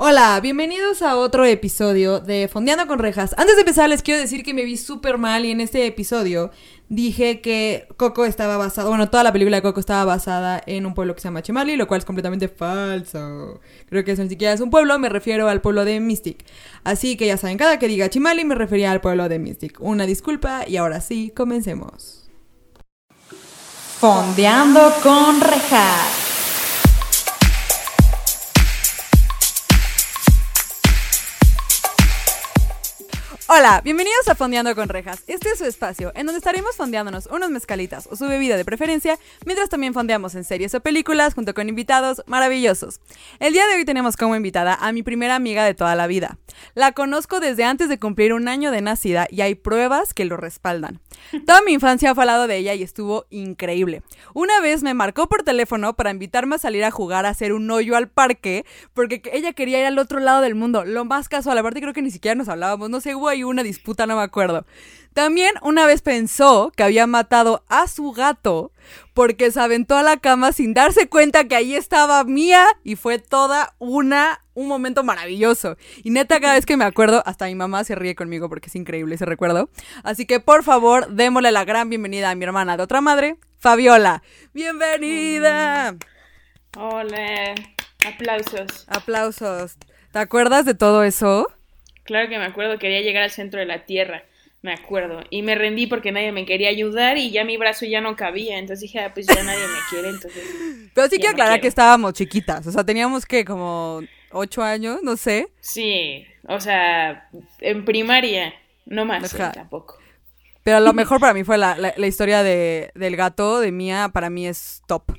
Hola, bienvenidos a otro episodio de Fondeando con Rejas. Antes de empezar les quiero decir que me vi súper mal y en este episodio dije que Coco estaba basado, bueno, toda la película de Coco estaba basada en un pueblo que se llama Chimali, lo cual es completamente falso. Creo que eso ni siquiera es un pueblo, me refiero al pueblo de Mystic. Así que ya saben, cada que diga Chimali me refería al pueblo de Mystic. Una disculpa y ahora sí, comencemos. Fondeando con Rejas. Hola, bienvenidos a Fondeando con Rejas. Este es su espacio, en donde estaremos fondeándonos unos mezcalitas o su bebida de preferencia, mientras también fondeamos en series o películas junto con invitados maravillosos. El día de hoy tenemos como invitada a mi primera amiga de toda la vida. La conozco desde antes de cumplir un año de nacida y hay pruebas que lo respaldan. Toda mi infancia fue al lado de ella y estuvo increíble. Una vez me marcó por teléfono para invitarme a salir a jugar a hacer un hoyo al parque porque ella quería ir al otro lado del mundo. Lo más casual, aparte creo que ni siquiera nos hablábamos, no sé, hubo ahí una disputa, no me acuerdo. También una vez pensó que había matado a su gato porque se aventó a la cama sin darse cuenta que ahí estaba Mía y fue toda una un momento maravilloso. Y neta cada vez que me acuerdo, hasta mi mamá se ríe conmigo porque es increíble ese recuerdo. Así que por favor, démosle la gran bienvenida a mi hermana de otra madre, Fabiola. Bienvenida. Hola. Aplausos. Aplausos. ¿Te acuerdas de todo eso? Claro que me acuerdo, quería llegar al centro de la Tierra, me acuerdo. Y me rendí porque nadie me quería ayudar y ya mi brazo ya no cabía. Entonces dije, ah, pues ya nadie me quiere, entonces... Pero sí que aclarar que estábamos chiquitas, o sea, teníamos que como ocho años, no sé. Sí, o sea, en primaria, no más, tampoco. Pero lo mejor para mí fue la, la, historia de, del gato de Mía, para mí es top.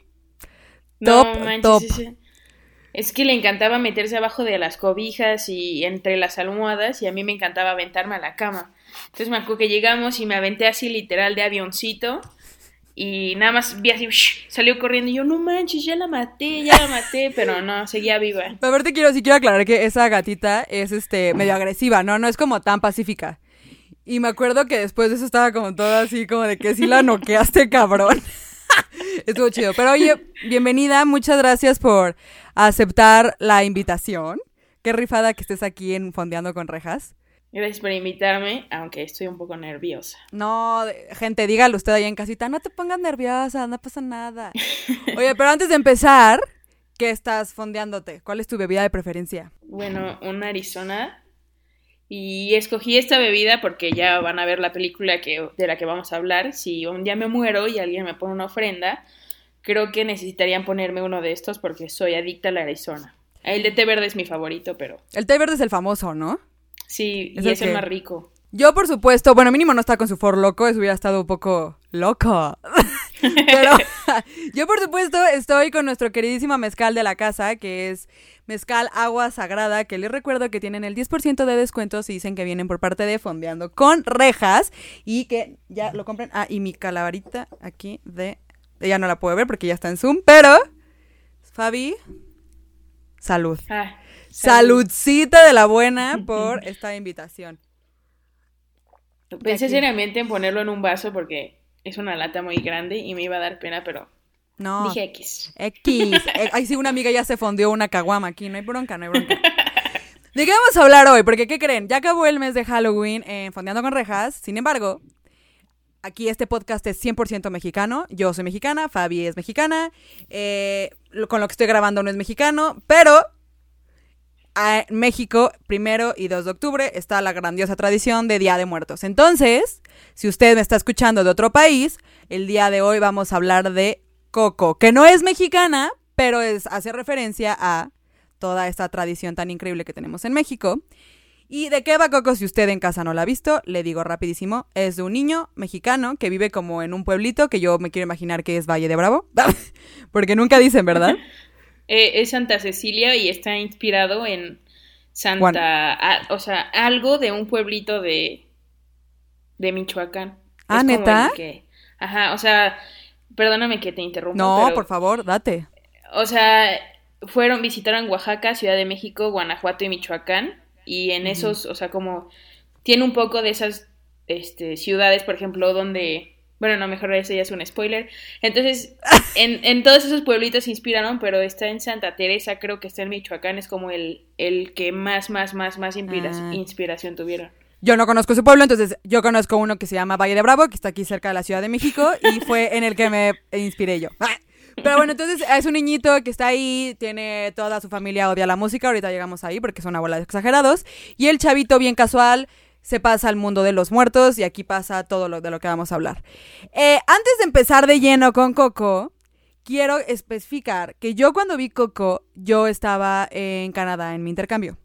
Top, top. Es que le encantaba meterse abajo de las cobijas y entre las almohadas y a mí me encantaba aventarme a la cama. Entonces me acuerdo que llegamos y me aventé así literal de avioncito y nada más vi así, salió corriendo y yo, no manches, ya la maté, ya la maté, pero no, seguía viva. A ver, te quiero, sí quiero aclarar que esa gatita es este medio agresiva, ¿no? No es como tan pacífica. Y me acuerdo que después de eso estaba como todo así, como de que sí la noqueaste, cabrón. Estuvo chido. Pero oye, bienvenida, muchas gracias por aceptar la invitación. Qué rifada que estés aquí en Fondeando con Rejas. Gracias por invitarme, aunque estoy un poco nerviosa. No, gente, dígalo usted ahí en casita, no te pongas nerviosa, no pasa nada. Oye, pero antes de empezar, ¿qué estás fondeándote? ¿Cuál es tu bebida de preferencia? Bueno, una Arizona y escogí esta bebida porque ya van a ver la película que, de la que vamos a hablar. Si un día me muero y alguien me pone una ofrenda, creo que necesitarían ponerme uno de estos porque soy adicta a la Arizona. El de té verde es mi favorito, pero... El té verde es el famoso, ¿no? Sí, y es el más rico. Yo, por supuesto, bueno, mínimo no está con su for loco, eso hubiera estado un poco loco. Pero yo, por supuesto, estoy con nuestro queridísimo mezcal de la casa, que es mezcal agua sagrada, que les recuerdo que tienen el 10% de descuentos y dicen que vienen por parte de Fondeando con Rejas y que ya lo compren. Ah, y mi calabarita aquí de... Ya no la puedo ver porque ya está en Zoom, pero... Fabi, salud. Ah, Saludcita de la buena por esta invitación. Pensé seriamente en ponerlo en un vaso porque es una lata muy grande y me iba a dar pena, pero no. Dije X. X. Eh, ay, sí, una amiga ya se fondió una caguama aquí. No hay bronca, no hay bronca. ¿De qué vamos a hablar hoy? Porque, ¿qué creen? Ya acabó el mes de Halloween en Fondeando con Rejas. Sin embargo, aquí este podcast es 100% mexicano. Yo soy mexicana, Fabi es mexicana. Eh, con lo que estoy grabando no es mexicano, pero en México, primero y 2 de octubre, está la grandiosa tradición de Día de Muertos. Entonces, si usted me está escuchando de otro país, el día de hoy vamos a hablar de Coco, que no es mexicana, pero es, hace referencia a toda esta tradición tan increíble que tenemos en México. ¿Y de qué va Coco si usted en casa no la ha visto? Le digo rapidísimo, es de un niño mexicano que vive como en un pueblito que yo me quiero imaginar que es Valle de Bravo, porque nunca dicen, ¿verdad? Eh, es Santa Cecilia y está inspirado en Santa, o sea, algo de un pueblito de, de Michoacán. Ah, neta. ajá, o sea, perdóname que te interrumpa. No, por favor, date. O sea, fueron, visitaron Oaxaca, Ciudad de México, Guanajuato y Michoacán. Y en esos, o sea, como tiene un poco de esas este, ciudades, por ejemplo, donde Bueno, no, mejor eso ya es un spoiler. Entonces, en, en todos esos pueblitos se inspiraron, pero está en Santa Teresa, creo que está en Michoacán, es como el, el que más, más, más, más ah. inspiración tuvieron. Yo no conozco su pueblo, entonces yo conozco uno que se llama Valle de Bravo, que está aquí cerca de la Ciudad de México, y fue en el que me inspiré yo. Pero bueno, entonces es un niñito que está ahí, tiene toda su familia odia la música, ahorita llegamos ahí porque son de exagerados, y el chavito bien casual se pasa al mundo de los muertos y aquí pasa todo lo de lo que vamos a hablar. Eh, antes de empezar de lleno con Coco, quiero especificar que yo cuando vi Coco, yo estaba en Canadá en mi intercambio.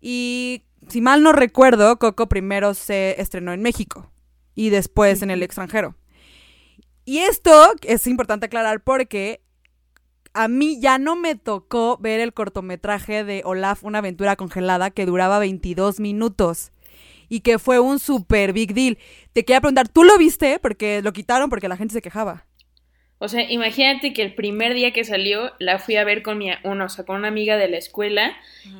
Y si mal no recuerdo, Coco primero se estrenó en México y después en el extranjero. Y esto es importante aclarar porque a mí ya no me tocó ver el cortometraje de Olaf, una aventura congelada que duraba 22 minutos y que fue un super big deal. Te quería preguntar, ¿tú lo viste? Porque lo quitaron porque la gente se quejaba. O sea, imagínate que el primer día que salió la fui a ver con mi, uno, o sea, con una amiga de la escuela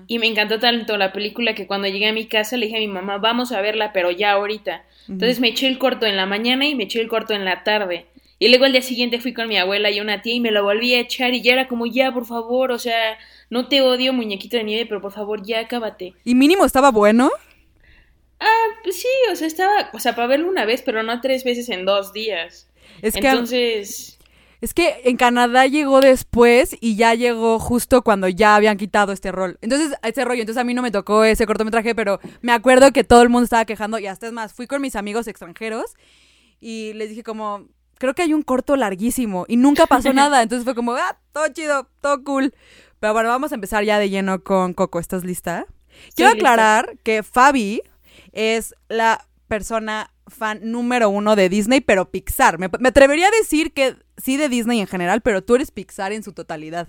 y me encantó tanto la película que cuando llegué a mi casa le dije a mi mamá, vamos a verla, pero ya ahorita. Entonces me eché el corto en la mañana y me eché el corto en la tarde. Y luego el día siguiente fui con mi abuela y una tía y me lo volví a echar y ya era como, ya, por favor, o sea, no te odio, muñequito de nieve, pero por favor, ya acábate. ¿Y mínimo estaba bueno? Ah, pues sí, o sea, estaba, o sea, para verlo una vez, pero no tres veces en dos días. Es que Entonces... Es que en Canadá llegó después y ya llegó justo cuando ya habían quitado este rol. Entonces, ese rollo, entonces a mí no me tocó ese cortometraje, pero me acuerdo que todo el mundo estaba quejando y hasta es más, fui con mis amigos extranjeros y les dije como, creo que hay un corto larguísimo y nunca pasó nada. Entonces fue como, ah, todo chido, todo cool. Pero bueno, vamos a empezar ya de lleno con Coco. ¿Estás lista? Quiero aclarar que Fabi es la persona fan número uno de Disney, pero Pixar. Me, atrevería a decir que sí de Disney en general, pero tú eres Pixar en su totalidad.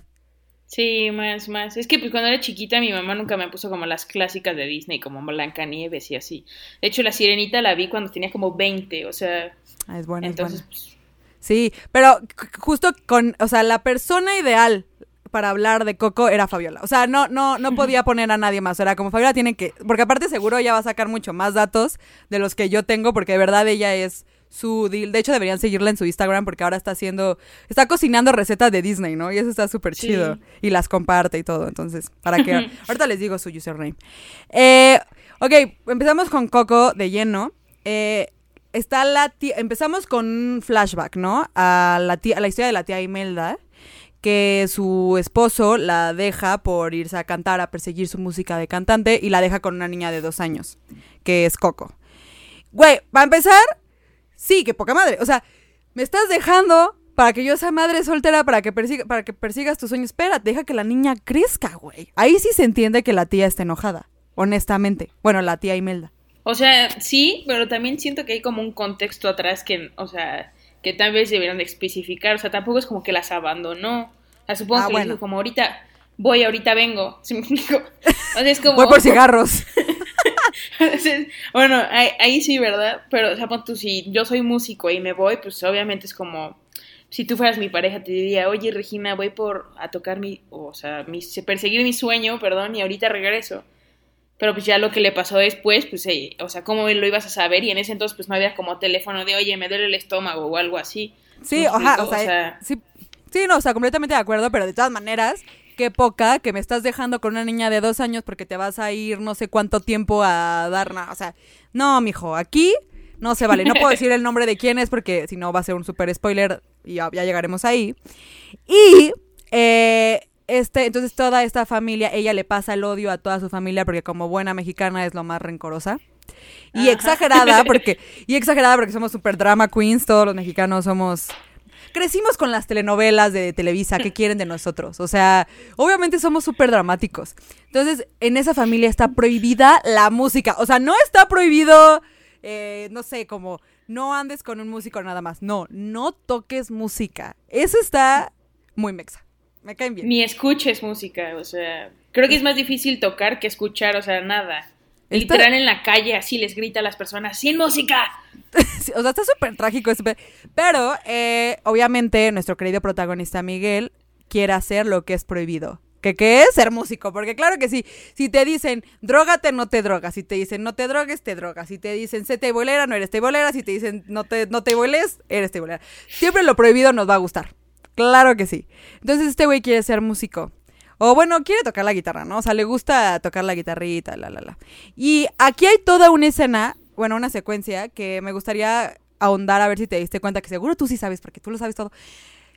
Sí, más, más. Es que pues cuando era chiquita mi mamá nunca me puso como las clásicas de Disney, como Blancanieves y así. De hecho, la sirenita la vi cuando tenía como 20, o sea... Ah, es buena, entonces, Pues... Sí, pero justo con, o sea, la persona ideal para hablar de Coco era Fabiola. O sea, no, no, no podía poner a nadie más. Era como Fabiola tiene que. Porque aparte seguro ella va a sacar mucho más datos de los que yo tengo, porque de verdad ella es su deal. De hecho, deberían seguirla en su Instagram porque ahora está haciendo. Está cocinando recetas de Disney, ¿no? Y eso está súper chido. Y las comparte y todo. Entonces, para que. ahorita les digo su username. Eh, ok, empezamos con Coco de lleno. Eh, está la tía. Empezamos con un flashback, ¿no? A la, tía, a la historia de la tía Imelda que su esposo la deja por irse a cantar, a perseguir su música de cantante y la deja con una niña de dos años, que es Coco. Güey, para empezar, sí, que poca madre. O sea, me estás dejando para que yo sea madre soltera, para que, persiga, para que persigas tus sueños. Espera, deja que la niña crezca, güey. Ahí sí se entiende que la tía está enojada, honestamente. Bueno, la tía Imelda. O sea, sí, pero también siento que hay como un contexto atrás que, o sea, que tal vez deberían de especificar, o sea, tampoco es como que las abandonó. O sea, supongo ah, que dijo como ahorita voy, ahorita vengo, ¿sí me explico? O sea, es como... voy por cigarros. bueno, ahí, sí, ¿verdad? Pero, o sea, tú, si yo soy músico y me voy, pues obviamente es como, si tú fueras mi pareja, te diría, oye, Regina, voy por a tocar mi, o sea, mi, perseguir mi sueño, perdón, y ahorita regreso. Pero pues ya lo que le pasó después, pues, eh, o sea, ¿cómo lo ibas a saber? Y en ese entonces, pues no había como teléfono de, oye, me duele el estómago o algo así. Sí, ojalá, o, sea, sí, sí, no, o sea, completamente de acuerdo, pero de todas maneras, qué poca que me estás dejando con una niña de dos años porque te vas a ir no sé cuánto tiempo a dar nada. O sea, no, mijo, aquí no se vale. No puedo decir el nombre de quién es porque si no va a ser un super spoiler y ya, ya llegaremos ahí. Y eh, este, entonces toda esta familia, ella le pasa el odio a toda su familia porque como buena mexicana es lo más rencorosa. Y exagerada porque, y exagerada porque somos super drama queens, todos los mexicanos somos crecimos con las telenovelas de Televisa que quieren de nosotros. O sea, obviamente somos súper dramáticos. Entonces, en esa familia está prohibida la música. O sea, no está prohibido, eh, no sé, como no andes con un músico nada más. No, no toques música. Eso está muy mexa. Me caen bien. Ni escuches música, o sea, creo que es más difícil tocar que escuchar, o sea, nada. Literal en la calle así les grita a las personas, ¡sin música! o sea, está súper trágico. Pero, eh, obviamente, nuestro querido protagonista Miguel quiere hacer lo que es prohibido. ¿Qué, ¿Qué es ser músico? Porque claro que sí, si te dicen drogate, no te drogas. Si te dicen no te drogues, te drogas. Si te dicen sé teibolera, no eres teibolera. Si te dicen no te, no te eres teibolera. Siempre lo prohibido nos va a gustar. Claro que sí. Entonces este güey quiere ser músico. O bueno, quiere tocar la guitarra, ¿no? O sea, le gusta tocar la guitarrita, la, la, la. Y aquí hay toda una escena, bueno, una secuencia que me gustaría ahondar a ver si te diste cuenta, que seguro tú sí sabes, porque tú lo sabes todo.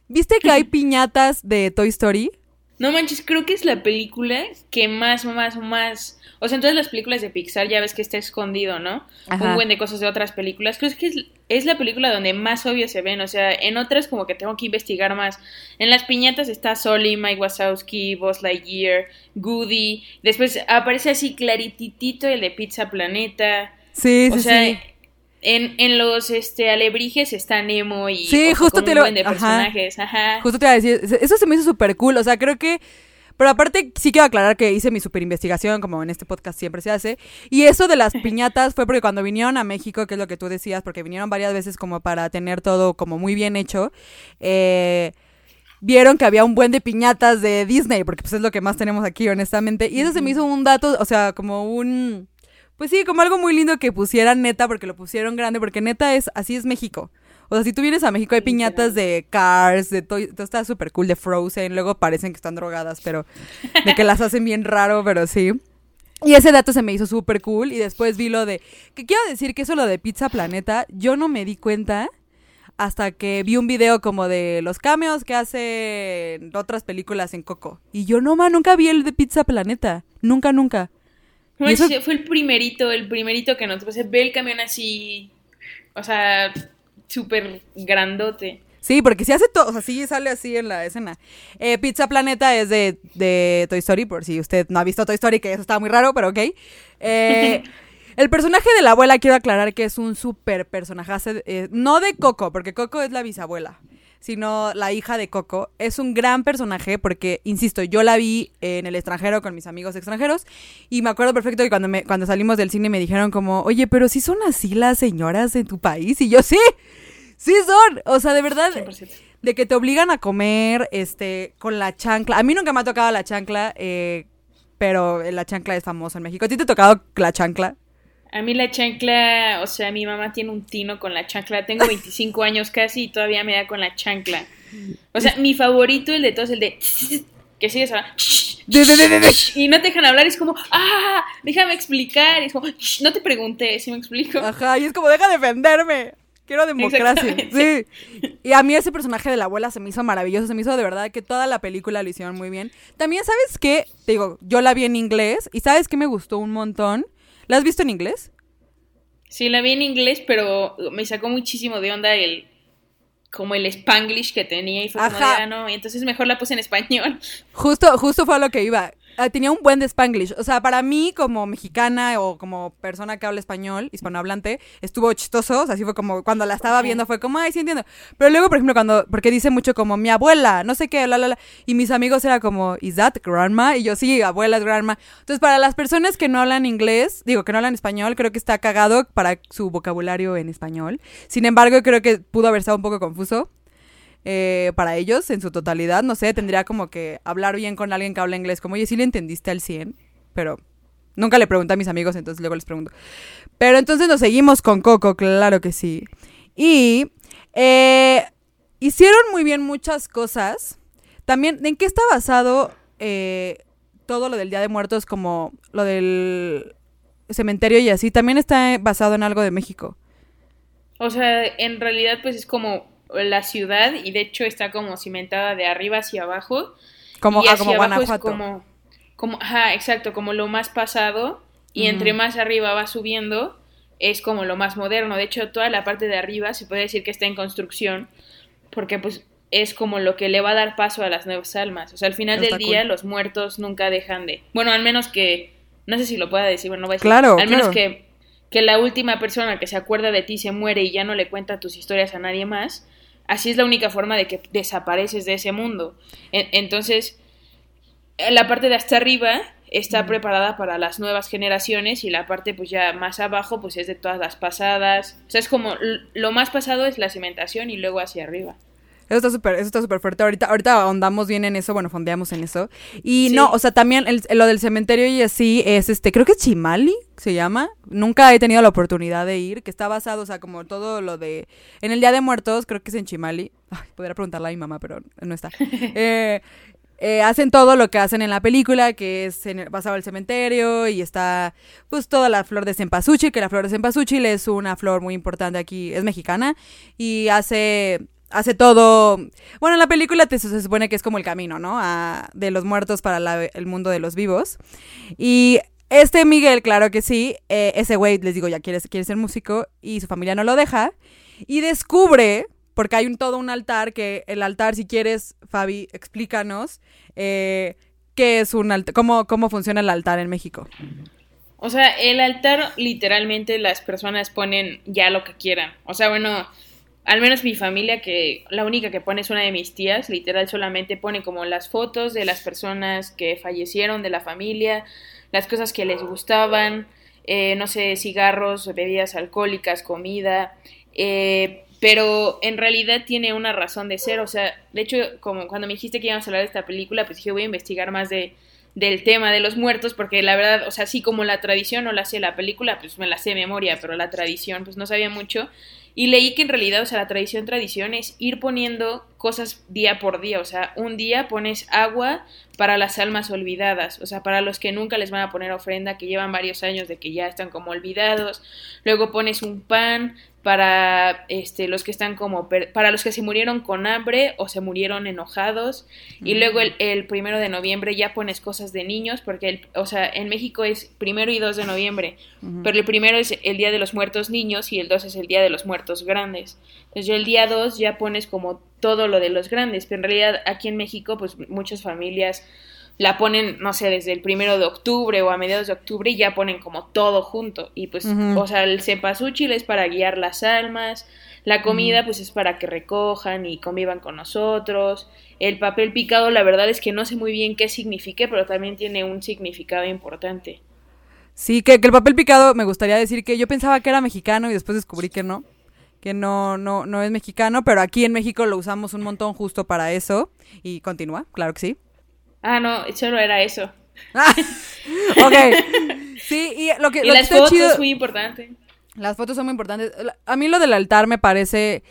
¿Viste que hay piñatas de Toy Story? No manches, creo que es la película que más, más, más. O sea, en todas las películas de Pixar ya ves que está escondido, ¿no? Un buen de cosas de otras películas. Creo que es, es, la película donde más obvio se ven. O sea, en otras como que tengo que investigar más. En las piñatas está Soli, Mike Wazowski, Buzz Lightyear, Goody. Después aparece así clarititito el de Pizza Planeta. Sí, o sí, sea, En, en, los este alebrijes está Nemo y sí, justo te lo... de personajes. Ajá. Justo te iba a decir, eso se me hizo súper cool. O sea, creo que pero aparte, sí quiero aclarar que hice mi super investigación, como en este podcast siempre se hace. Y eso de las piñatas fue porque cuando vinieron a México, que es lo que tú decías, porque vinieron varias veces como para tener todo como muy bien hecho, eh, vieron que había un buen de piñatas de Disney, porque pues es lo que más tenemos aquí, honestamente. Y eso se me hizo un dato, o sea, como un... Pues sí, como algo muy lindo que pusieran neta, porque lo pusieron grande, porque neta es, así es México. O sea, si tú vienes a México hay piñatas de Cars, de todo, está súper cool, de Frozen, luego parecen que están drogadas, pero de que las hacen bien raro, pero sí. Y ese dato se me hizo súper cool y después vi lo de, que quiero decir que eso lo de Pizza Planeta, yo no me di cuenta hasta que vi un video como de los cameos que hacen otras películas en Coco. Y yo no, ma, nunca vi el de Pizza Planeta. Nunca, nunca. Fue el primerito, el primerito que nos... se ve el camión así... O sea, súper grandote. Sí, porque si hace todo, o sea, sí sale así en la escena. Eh, Pizza Planeta es de, de, Toy Story, por si usted no ha visto Toy Story, que eso estaba muy raro, pero ok. Eh, el personaje de la abuela, quiero aclarar que es un súper personaje, eh, no de Coco, porque Coco es la bisabuela, sino la hija de Coco. Es un gran personaje porque, insisto, yo la vi en el extranjero con mis amigos extranjeros y me acuerdo perfecto que cuando, me, cuando salimos del cine me dijeron como, oye, pero si son así las señoras en tu país y yo sí. Sí son, o sea, de verdad, de que te obligan a comer, este, con la chancla. A mí nunca me ha tocado la chancla, eh, pero la chancla es famosa en México. ¿A ti te ha tocado la chancla? A mí la chancla, o sea, mi mamá tiene un tino con la chancla. Tengo 25 años casi y todavía me da con la chancla. O sea, mi favorito, el de todos, el de... Que sigues ahora... Y no te dejan hablar, es como, ah, déjame explicar. es como, no te pregunté, si me explico. Ajá, y es como, deja defenderme. Quiero democracia. Sí. Y a mí ese personaje de la abuela se me hizo maravilloso. Se me hizo de verdad que toda la película lo hicieron muy bien. También, ¿sabes qué? Te digo, yo la vi en inglés. ¿Y sabes qué me gustó un montón? ¿La has visto en inglés? Sí, la vi en inglés, pero me sacó muchísimo de onda el como el spanglish que tenía y fue como de, ah, no, y entonces mejor la puse en español. Justo, justo fue a lo que iba. Ah, tenía un buen de Spanglish. O sea, para mí, como mexicana o como persona que habla español, hispanohablante, estuvo chistoso. O sea, así fue como cuando la estaba viendo, fue como, ay, sí entiendo. Pero luego, por ejemplo, cuando, porque dice mucho como mi abuela, no sé qué, la, la, la. Y mis amigos era como, ¿is that grandma? Y yo, sí, abuela es grandma. Entonces, para las personas que no hablan inglés, digo, que no hablan español, creo que está cagado para su vocabulario en español. Sin embargo, creo que pudo haber estado un poco confuso. Eh, para ellos en su totalidad. No sé, tendría como que hablar bien con alguien que habla inglés. Como, oye, sí le entendiste al 100, pero nunca le pregunté a mis amigos, entonces luego les pregunto. Pero entonces nos seguimos con Coco, claro que sí. Y eh, hicieron muy bien muchas cosas. También, ¿en qué está basado eh, todo lo del Día de Muertos, como lo del cementerio y así? También está basado en algo de México. O sea, en realidad pues es como la ciudad y de hecho está como cimentada de arriba hacia abajo. Como, y ah, como Guanajuato. como, como, ajá, exacto, como lo más pasado y entre más arriba va subiendo es como lo más moderno. De hecho, toda la parte de arriba se puede decir que está en construcción porque pues es como lo que le va a dar paso a las nuevas almas. O sea, al final del día los muertos nunca dejan de... Bueno, al menos que... No sé si lo pueda decir, bueno, no voy a decir. Claro, al menos que, que la última persona que se acuerda de ti se muere y ya no le cuenta tus historias a nadie más, Así es la única forma de que desapareces de ese mundo. entonces, la parte de hasta arriba está preparada para las nuevas generaciones y la parte pues ya más abajo pues es de todas las pasadas. O sea, es como lo más pasado es la cimentación y luego hacia arriba. Eso está súper, eso está súper fuerte. Ahorita, ahorita ahondamos bien en eso, bueno, fondeamos en eso. Y no, o sea, también lo del cementerio y así es este, creo que Chimali, se llama. Nunca he tenido la oportunidad de ir, que está basado, o sea, como todo lo de. En el Día de Muertos, creo que es en Chimali. Ay, podría preguntarle a mi mamá, pero no está. eh, eh, hacen todo lo que hacen en la película, que es en, basado en el cementerio y está pues toda la flor de cempasúchil, que la flor de cempasúchil es una flor muy importante aquí, es mexicana y hace hace todo. Bueno, en la película te, se supone que es como el camino, ¿no? de los muertos para el mundo de los vivos. Y este Miguel, claro que sí, eh, ese güey, les digo, ya quiere, quiere ser músico y su familia no lo deja. Y descubre porque hay un, todo un altar que el altar, si quieres, Fabi, explícanos eh, qué es un altar, cómo, cómo funciona el altar en México. O sea, el altar literalmente las personas ponen ya lo que quieran. O sea, bueno, al menos mi familia, que la única que pone es una de mis tías, literal solamente pone como las fotos de las personas que fallecieron de la familia, las cosas que les gustaban, eh, no sé, cigarros, bebidas alcohólicas, comida. Eh, pero en realidad tiene una razón de ser, o sea, de hecho, como cuando me dijiste que íbamos a hablar de esta película, pues dije, voy a investigar más de, del tema de los muertos, porque la verdad, o sea, sí como la tradición no la sé la película, pues me la sé de memoria, pero la tradición, pues no sabía mucho, y leí que en realidad, o sea, la tradición tradición es ir poniendo cosas día por día, o sea, un día pones agua para las almas olvidadas, o sea, para los que nunca les van a poner ofrenda, que llevan varios años de que ya están como olvidados, luego pones un pan, para este, los que están como, para los que se murieron con hambre o se murieron enojados. Y luego el, primero de noviembre ya pones cosas de niños, porque, el, o sea, en México es primero y dos de noviembre, pero el primero es el Día de los Muertos Niños y el dos es el Día de los Muertos Grandes. Entonces el día dos ya pones como todo lo de los grandes, pero en realidad aquí en México pues muchas familias la ponen, no sé, desde el primero de octubre o a mediados de octubre y ya ponen como todo junto. Y pues, o sea, el cempasúchil es para guiar las almas, la comida pues es para que recojan y convivan con nosotros. El papel picado, la verdad es que no sé muy bien qué signifique, pero también tiene un significado importante. Sí, que, que el papel picado me gustaría decir que yo pensaba que era mexicano y después descubrí que no que no, no, no es mexicano, pero aquí en México lo usamos un montón justo para eso. Y continúa, claro que sí. Ah, no, solo era eso. Ah, ok. Sí, y lo que. Y las fotos es muy importante. Las fotos son muy importantes. A mí lo del altar me parece.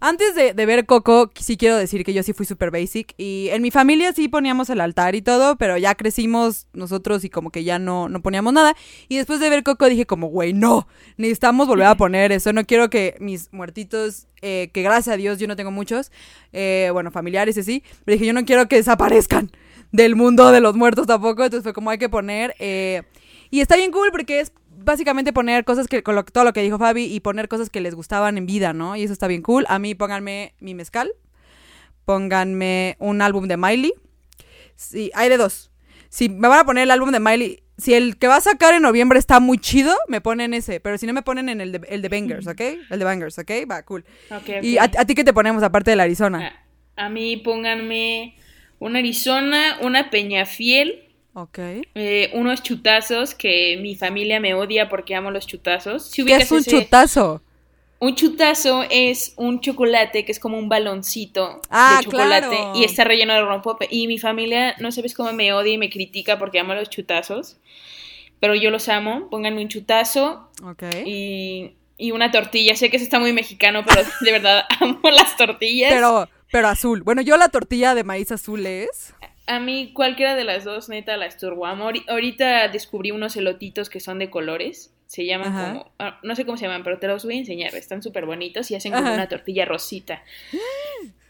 Antes de, ver Coco, sí quiero decir que yo sí fui super basic. Y en mi familia sí poníamos el altar y todo, pero ya crecimos nosotros y como que ya no, no poníamos nada. Y después de ver Coco dije como, güey, no, necesitamos volver a poner eso. No quiero que mis muertitos, eh, que gracias a Dios yo no tengo muchos, eh, bueno, familiares y así, pero dije, yo no quiero que desaparezcan del mundo de los muertos tampoco. Entonces fue como hay que poner. Eh, y está bien cool porque es básicamente poner cosas que, con todo lo que dijo Fabi, y poner cosas que les gustaban en vida, ¿no? Y eso está bien cool. A mí pónganme mi mezcal, pónganme un álbum de Miley. Sí, hay de dos. Si me van a poner el álbum de Miley, si el que va a sacar en noviembre está muy chido, me ponen ese. Pero si no, me ponen en el de, el de Bangers, ¿ok? El de Bangers, ¿ok? Va, cool. ¿Y a, ti qué te ponemos aparte del Arizona? A mí pónganme un Arizona, una Peñafiel. Ok. Eh, unos chutazos que mi familia me odia porque amo los chutazos. ¿Qué es un chutazo? Un chutazo es un chocolate que es como un baloncito ah, de chocolate y está relleno de rompope. Y mi familia, no sabes cómo me odia y me critica porque amo los chutazos. Pero yo los amo. Pónganme un chutazo. Ok. Y, y una tortilla. Sé que eso está muy mexicano, pero de verdad amo las tortillas. Pero pero azul. Bueno, yo la tortilla de maíz azul es. A mí cualquiera de las dos, neta, la esturbo. Ahorita descubrí unos elotitos que son de colores. Se llaman como... Ah, no sé cómo se llaman, pero te los voy a enseñar. Están súper bonitos y hacen como una tortilla rosita.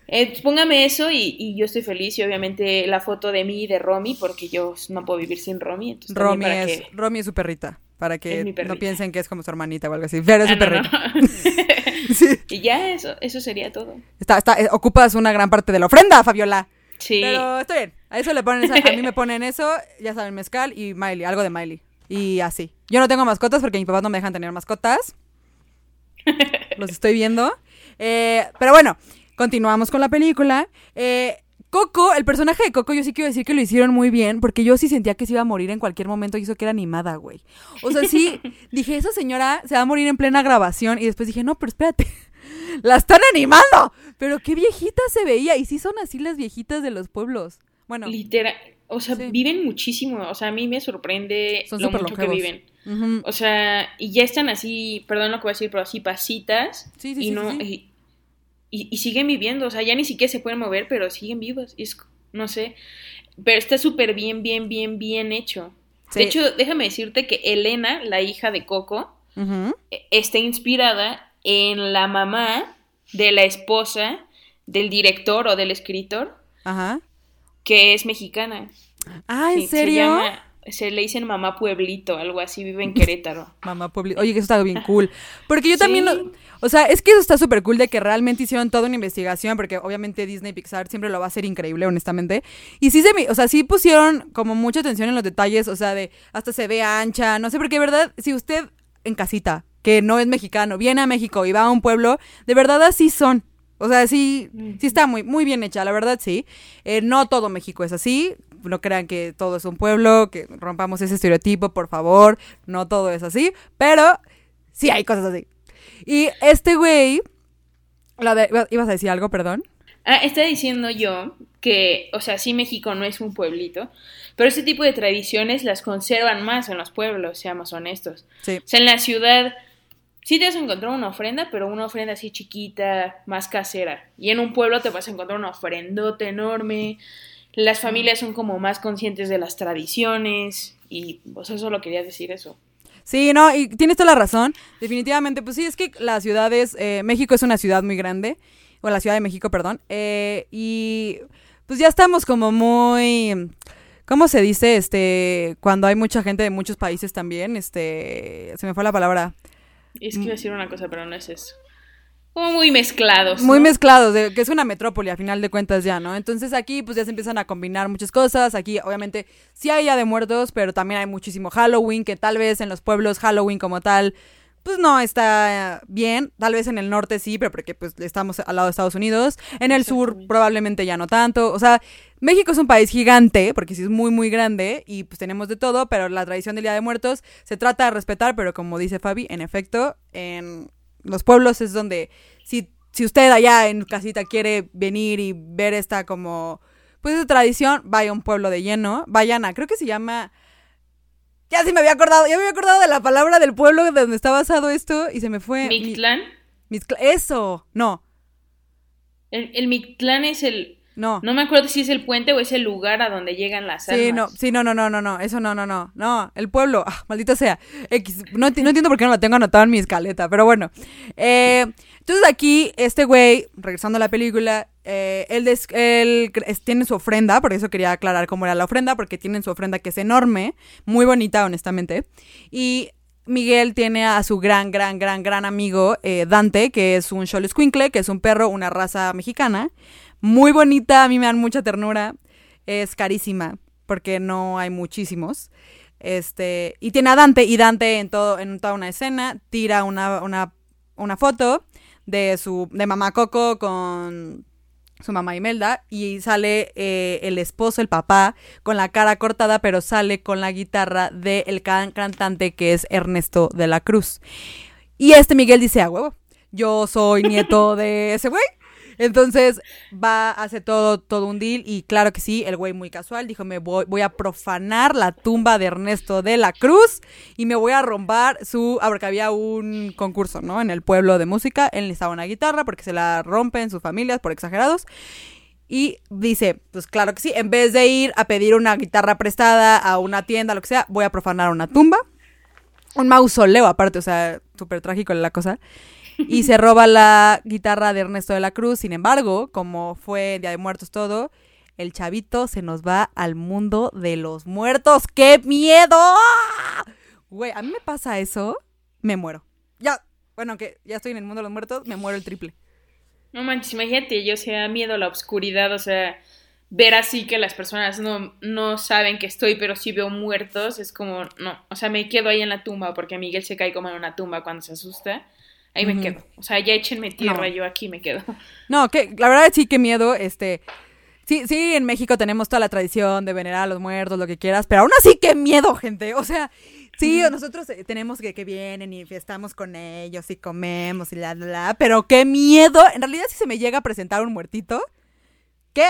Eh, póngame eso y, yo estoy feliz. Y obviamente la foto de mí y de Romy, porque yo no puedo vivir sin Romy. Romy, es, Romy es su perrita. Para que no piensen que es como su hermanita o algo así. Pero es su ah, perrita. Y ya eso, eso sería todo. Está, está, eh, ocupas una gran parte de la ofrenda, Fabiola. Sí. Pero está bien. A eso le ponen, a mí me ponen eso, ya saben, mezcal y Miley, algo de Miley. Y así. Yo no tengo mascotas porque mis papás no me dejan tener mascotas. Los estoy viendo. Eh, pero bueno, continuamos con la película. Eh, Coco, el personaje de Coco, yo sí quiero decir que lo hicieron muy bien, porque yo sí sentía que se iba a morir en cualquier momento y eso que era animada, güey. O sea, sí, dije, esa señora se va a morir en plena grabación y después dije, no, pero espérate. La están animando. Pero qué viejita se veía. Y sí son así las viejitas de los pueblos. Bueno. Literal. O sea, viven muchísimo. O sea, a mí me sorprende lo mucho que viven. O sea, y ya están así, perdón lo que voy a decir, pero así pasitas. Sí, sí, y no, y, y, siguen viviendo. O sea, ya ni siquiera se pueden mover, pero siguen vivas. Es, no sé. Pero está súper bien, bien, bien, bien hecho. De hecho, déjame decirte que Elena, la hija de Coco, e, está inspirada en la mamá de la esposa del director o del escritor, que es mexicana. Ah, ¿en serio? Se, le dicen mamá pueblito, algo así, vive en Querétaro. mamá pueblito. Oye, que eso está bien cool. Porque yo también, o sea, es que eso está súper cool de que realmente hicieron toda una investigación, porque obviamente Disney Pixar siempre lo va a hacer increíble, honestamente. Y sí se, o sea, sí pusieron como mucha atención en los detalles, o sea, de hasta se ve ancha, no sé, porque de verdad, si usted en casita, que no es mexicano, viene a México y va a un pueblo, de verdad así son. O sea, sí, sí está muy, muy bien hecha, la verdad sí. Eh, no todo México es así. No crean que todo es un pueblo, que rompamos ese estereotipo, por favor. No todo es así. Pero sí hay cosas así. Y este güey. ¿Ibas a decir algo, perdón? Ah, está diciendo yo que, o sea, sí México no es un pueblito, pero este tipo de tradiciones las conservan más en los pueblos, seamos honestos. Sí. O sea, en la ciudad sí te vas a encontrar una ofrenda, pero una ofrenda así chiquita, más casera. Y en un pueblo te vas a encontrar una ofrendote enorme. Las familias son como más conscientes de las tradiciones y pues eso solo quería decir eso. Sí, no, y tienes toda la razón. Definitivamente, pues sí, es que las ciudades, eh, México es una ciudad muy grande, o la Ciudad de México, perdón, eh, y pues ya estamos como muy... ¿Cómo se dice? Este, cuando hay mucha gente de muchos países también, este, se me fue la palabra. Es que iba a decir una cosa, pero no es eso. Como muy mezclados. Muy mezclados, que es una metrópoli a final de cuentas ya, ¿no? Entonces aquí pues ya se empiezan a combinar muchas cosas. Aquí obviamente sí hay ya de muertos, pero también hay muchísimo Halloween, que tal vez en los pueblos Halloween como tal pues no está bien. Tal vez en el norte sí, pero porque pues estamos al lado de Estados Unidos. En el sur probablemente ya no tanto. O sea, México es un país gigante, porque sí es muy, muy grande y pues tenemos de todo, pero la tradición del Día de Muertos se trata de respetar, pero como dice Fabi, en efecto, en los pueblos es donde si, si usted allá en casita quiere venir y ver esta como, pues esa tradición, vaya a un pueblo de lleno, vayan a, creo que se llama... Ya sí me había acordado, ya me había acordado de la palabra del pueblo de donde está basado esto y se me fue. ¿Mictlán? eso, no. El, el Mictlán es el, no. No me acuerdo si es el puente o es el lugar a donde llegan las sí, No, sí, no, no, no, no, no, eso no, no, no, no, el pueblo, ah, maldito sea, no, entiendo por qué no lo tengo anotado en mi escaleta, pero bueno. Eh, entonces aquí, este güey, regresando a la película, eh, él, tiene su ofrenda, por eso quería aclarar cómo era la ofrenda, porque tienen su ofrenda que es enorme, muy bonita, honestamente, y Miguel tiene a su gran, gran, gran, gran amigo eh, Dante, que es un Xoloscuincle, que es un perro, una raza mexicana muy bonita, a mí me dan mucha ternura. Es carísima porque no hay muchísimos. Este, y tiene a Dante y Dante en todo en toda una escena tira una, una, una foto de su de mamá Coco con su mamá Imelda y sale eh, el esposo, el papá, con la cara cortada, pero sale con la guitarra del cantante que es Ernesto de la Cruz. Y este Miguel dice, a huevo, yo soy nieto de ese güey, entonces va, hace todo, todo un deal y claro que sí, el güey muy casual dijo, me voy, a profanar la tumba de Ernesto de la Cruz y me voy a romper su, ah, porque había un concurso, ¿no? En el pueblo de música, él necesitaba una guitarra porque se la rompen en sus familias por exagerados. Y dice, pues claro que sí, en vez de ir a pedir una guitarra prestada a una tienda, lo que sea, voy a profanar una tumba. Un mausoleo aparte, o sea, súper trágico la cosa y se roba la guitarra de Ernesto de la Cruz. Sin embargo, como fue Día de Muertos todo, el chavito se nos va al mundo de los muertos. ¡Qué miedo! Güey, a mí me pasa eso, me muero. Ya, bueno, que ya estoy en el mundo de los muertos, me muero el triple. No manches, imagínate, yo sea miedo a la oscuridad, o sea, ver así que las personas no, no saben que estoy, pero sí veo muertos, es como, no, o sea, me quedo ahí en la tumba, porque Miguel se cae como en una tumba cuando se asusta ahí me quedo. O sea, ya échenme tierra, yo aquí me quedo. No, que la verdad sí que miedo, este... Sí, sí, en México tenemos toda la tradición de venerar a los muertos, lo que quieras, pero aún así, qué miedo, gente. O sea, sí, nosotros eh, tenemos que, que vienen y estamos con ellos y comemos y la, la, la, pero qué miedo. En realidad, si se me llega a presentar un muertito, ¿qué?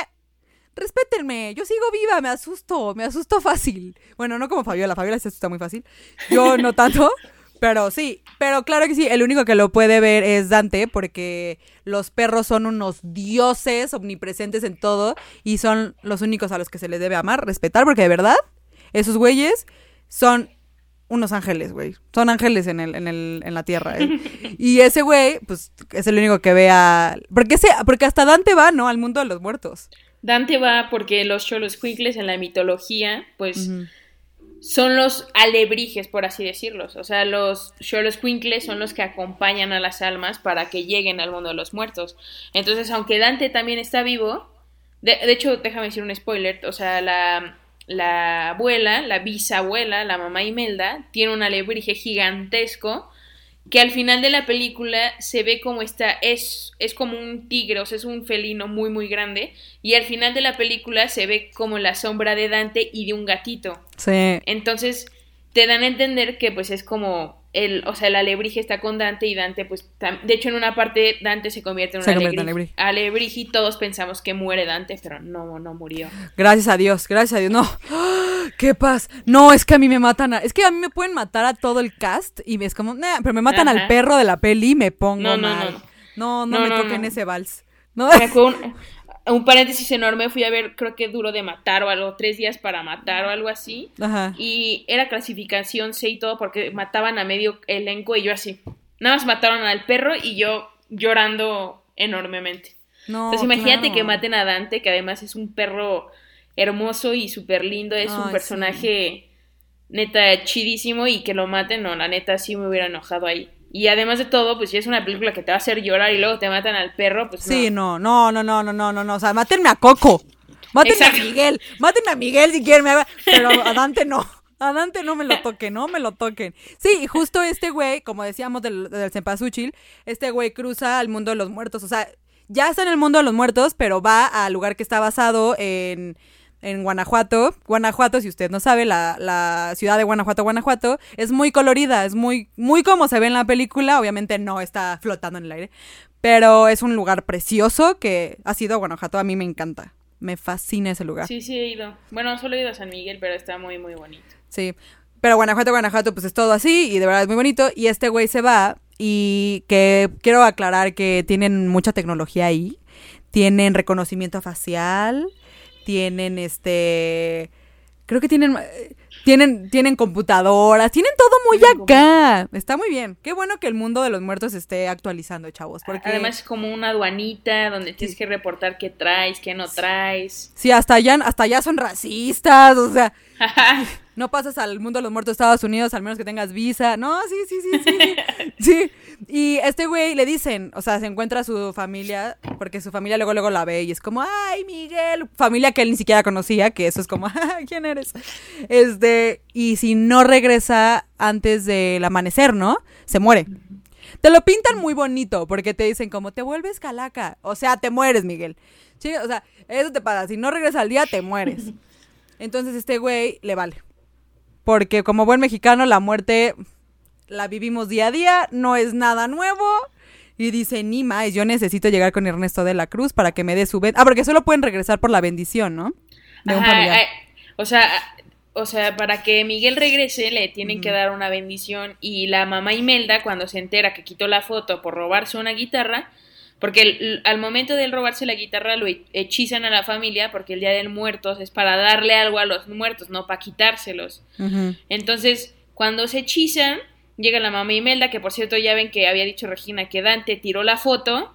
respétenme, yo sigo viva, me asusto, me asusto fácil. Bueno, no como Fabiola, Fabiola se asusta muy fácil. Yo no tanto, pero sí, pero claro que sí, el único que lo puede ver es Dante porque los perros son unos dioses omnipresentes en todo y son los únicos a los que se les debe amar, respetar, porque de verdad, esos güeyes son unos ángeles, güey. Son ángeles en, el, en, el, en la tierra. ¿eh? Y ese güey, pues, es el único que ve a... Porque, porque hasta Dante va, ¿no? Al mundo de los muertos. Dante va porque los Xoloscuincles en la mitología, pues, son los alebrijes, por así decirlos. O sea, los Xoloscuincles son los que acompañan a las almas para que lleguen al mundo de los muertos. Entonces, aunque Dante también está vivo, de, de hecho, déjame decir un spoiler, o sea, la, la abuela, la bisabuela, la mamá Imelda, tiene un alebrije gigantesco que al final de la película se ve como está, es, es como un tigre, o sea, es un felino muy, muy grande, y al final de la película se ve como la sombra de Dante y de un gatito. Sí. Entonces, te dan a entender que pues es como el, o sea, el alebrije está con Dante y Dante, pues, de hecho en una parte Dante se convierte en un alebrije, alebrije. y todos pensamos que muere Dante, pero no, no murió. Gracias a Dios, gracias a Dios, no. ¡Qué paz! No, es que a mí me matan a, es que a mí me pueden matar a todo el cast y es como, pero me matan al perro de la peli y me pongo no, no, mal. No, no, no, me toquen ese vals. No. Me un paréntesis enorme, fui a ver, creo que duro de matar o algo, tres días para matar o algo así. Ajá. Y era clasificación C y todo porque mataban a medio elenco y yo así. Nada más mataron al perro y yo llorando enormemente. No, Entonces imagínate que maten a Dante, que además es un perro hermoso y súper lindo, es un personaje neta chidísimo y que lo maten, no, la neta sí me hubiera enojado ahí. Y además de todo, pues si es una película que te va a hacer llorar y luego te matan al perro, pues Sí, no, no, no, no, no, no, no, no. O sea, mátenme a Coco. Mátenme a Miguel. Mátenme a Miguel si quieren. Pero a Dante no. A Dante no me lo toquen, no me lo toquen. Sí, y justo este güey, como decíamos del, del este güey cruza al mundo de los muertos. O sea, ya está en el mundo de los muertos, pero va al lugar que está basado en en Guanajuato. Guanajuato, si usted no sabe, la, la, ciudad de Guanajuato, Guanajuato, es muy colorida, es muy, muy como se ve en la película, obviamente no está flotando en el aire, pero es un lugar precioso que ha sido Guanajuato, a mí me encanta. Me fascina ese lugar. Sí, sí he ido. Bueno, solo he ido a San Miguel, pero está muy, muy bonito. Sí. Pero Guanajuato, Guanajuato, pues es todo así y de verdad es muy bonito. Y este güey se va y que quiero aclarar que tienen mucha tecnología ahí. Tienen reconocimiento facial, tienen este creo que tienen tienen tienen computadoras, tienen todo muy acá. Está muy bien. Qué bueno que el mundo de los muertos esté actualizando, chavos, porque además es como una aduanita donde tienes que reportar qué traes, qué no traes. Sí, hasta allá hasta allá son racistas, o sea, no pasas al mundo de los muertos de Estados Unidos al menos que tengas visa. No, sí, sí, sí, sí. Sí. Y este güey le dicen, o sea, se encuentra a su familia, porque su familia luego luego la ve y es como, "Ay, Miguel", familia que él ni siquiera conocía, que eso es como, "¿Quién eres?" Y si no regresa antes del amanecer, ¿no? Se muere. Te lo pintan muy bonito porque te dicen como te vuelves calaca, o sea, te mueres, Miguel. Sí, o sea, eso te pasa, si no regresa al día te mueres. Entonces este güey le vale. Porque como buen mexicano, la muerte la vivimos día a día, no es nada nuevo. Y dice, ni más, yo necesito llegar con Ernesto de la Cruz para que me dé su... Ah, porque solo pueden regresar por la bendición, ¿no? De un familiar. o sea, o sea, para que Miguel regrese le tienen que dar una bendición. Y la mamá Imelda cuando se entera que quitó la foto por robarse una guitarra, porque al momento de robarse la guitarra lo hechizan a la familia porque el Día del Muertos es para darle algo a los muertos, no para quitárselos. Entonces, cuando se hechizan, llega la mamá Imelda, que por cierto ya ven que había dicho Regina que Dante tiró la foto,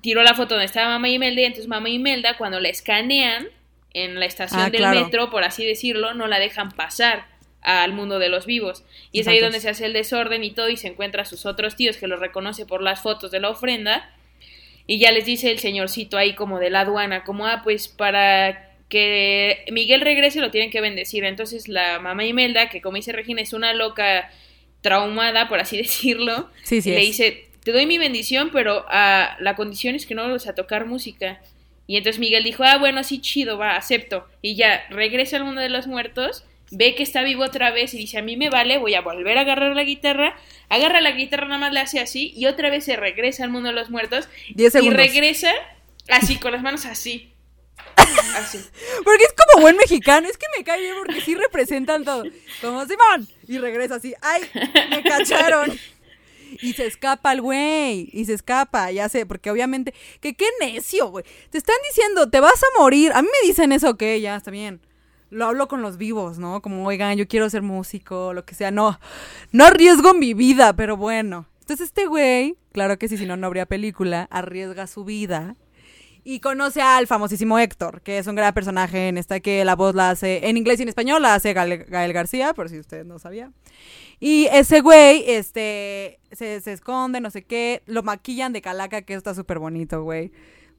tiró la foto donde estaba mamá Imelda y entonces mamá Imelda cuando la escanean en la estación ah, del metro, por así decirlo, no la dejan pasar al mundo de los vivos. Y es ahí donde se hace el desorden y todo y se encuentra a sus otros tíos que los reconoce por las fotos de la ofrenda y ya les dice el señorcito ahí como de la aduana, como, ah, pues para que Miguel regrese lo tienen que bendecir. Entonces la mamá Imelda, que como dice Regina, es una loca traumada, por así decirlo, le dice, te doy mi bendición, pero a, la condición es que no vuelvas a tocar música. Y entonces Miguel dijo, ah, bueno, sí, chido, va, acepto. Y ya regresa al mundo de los muertos, ve que está vivo otra vez y dice, a mí me vale, voy a volver a agarrar la guitarra. Agarra la guitarra, nada más le hace así y otra vez se regresa al mundo de los muertos. y regresa así, con las manos así. Así. Porque es como buen mexicano, es que me cae bien porque sí representan todo. Como Simón. Y regresa así, ay, me cacharon. Y se escapa el güey. Y se escapa, ya sé, porque obviamente. Que qué necio, güey. Te están diciendo, te vas a morir. A mí me dicen eso, ok, ya está bien. Lo hablo con los vivos, ¿no? Como, oigan, yo quiero ser músico, lo que sea. No, no arriesgo mi vida, pero bueno. Entonces este güey, claro que sí, si no, no habría película, arriesga su vida y conoce al famosísimo Héctor, que es un gran personaje en esta que la voz la hace en inglés y en español, la hace Gael, García, por si usted no sabía. Y ese güey, este, se, esconde, no sé qué, lo maquillan de calaca, que está súper bonito, güey,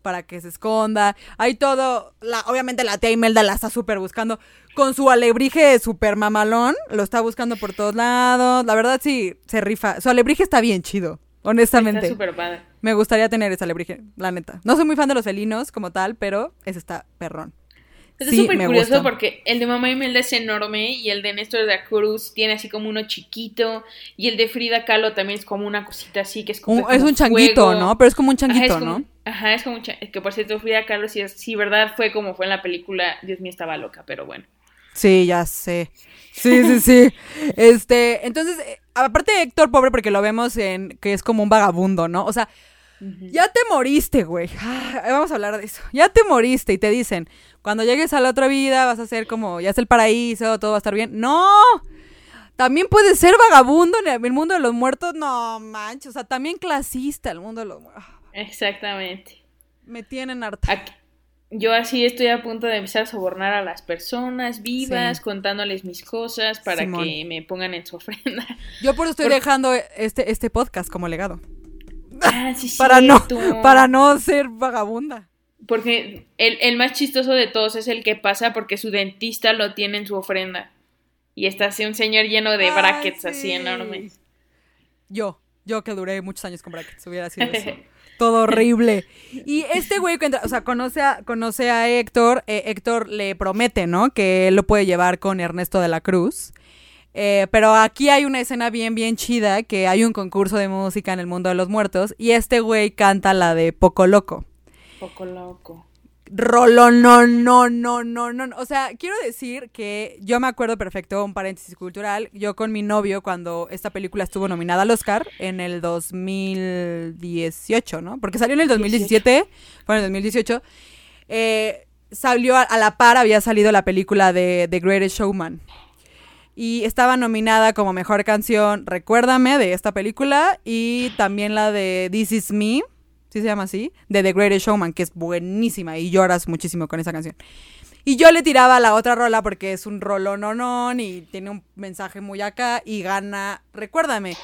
para que se esconda. Hay todo, la, obviamente la tía Imelda la está súper buscando, con su alebrije súper mamalón, lo está buscando por todos lados. La verdad sí, se rifa. Su alebrije está bien chido, honestamente. Está súper padre. Me gustaría tener esa alebrije, la neta. No soy muy fan de los felinos como tal, pero ese está perrón. Es súper curioso porque el de Mamá Imelda es enorme y el de Néstor de la Cruz tiene así como uno chiquito y el de Frida Kahlo también es como una cosita así que es como, Es un changuito, ¿no? Pero es como un changuito, ¿no? Ajá, es como un changuito. Que por cierto, Frida Kahlo sí, sí, verdad, fue como fue en la película. Dios mío, estaba loca, pero bueno. Sí, ya sé. Sí, sí, sí. este, entonces, eh, aparte de Héctor Pobre, porque lo vemos en que es como un vagabundo, ¿no? O sea, ya te moriste, güey. Ah, vamos a hablar de eso. Ya te moriste y te dicen, cuando llegues a la otra vida vas a ser como, ya es el paraíso, todo va a estar bien. No, también puedes ser vagabundo en el mundo de los muertos. No, manches, o sea, también clasista el mundo de los muertos. Exactamente. Me tienen harta. yo así estoy a punto de empezar a sobornar a las personas vivas, contándoles mis cosas para que me pongan en su ofrenda. Yo por eso estoy dejando este, este podcast como legado. Ah, para, no, para no ser vagabunda. Porque el, más chistoso de todos es el que pasa porque su dentista lo tiene en su ofrenda. Y está así un señor lleno de brackets así enormes. Yo, yo que duré muchos años con brackets, hubiera sido eso. Todo horrible. Y este güey, o sea, conoce a, conoce a Héctor. Eh, Héctor le promete, ¿no? Que él lo puede llevar con Ernesto de la Cruz. Eh, pero aquí hay una escena bien, bien chida, que hay un concurso de música en el mundo de los muertos y este güey canta la de Poco Loco. Poco Loco. Rolo, no, no, no, no, no. O sea, quiero decir que yo me acuerdo perfecto, un paréntesis cultural, yo con mi novio cuando esta película estuvo nominada al Oscar en el 2018, ¿no? Porque salió en el 2017, fue en el 2018. Eh, salió a, a, la par, había salido la película de The Greatest Showman y estaba nominada como mejor canción Recuérdame de esta película y también la de This Is Me, ¿sí se llama así? De The Greatest Showman, que es buenísima y lloras muchísimo con esa canción. Y yo le tiraba la otra rola porque es un rolón no y tiene un mensaje muy acá y gana Recuérdame.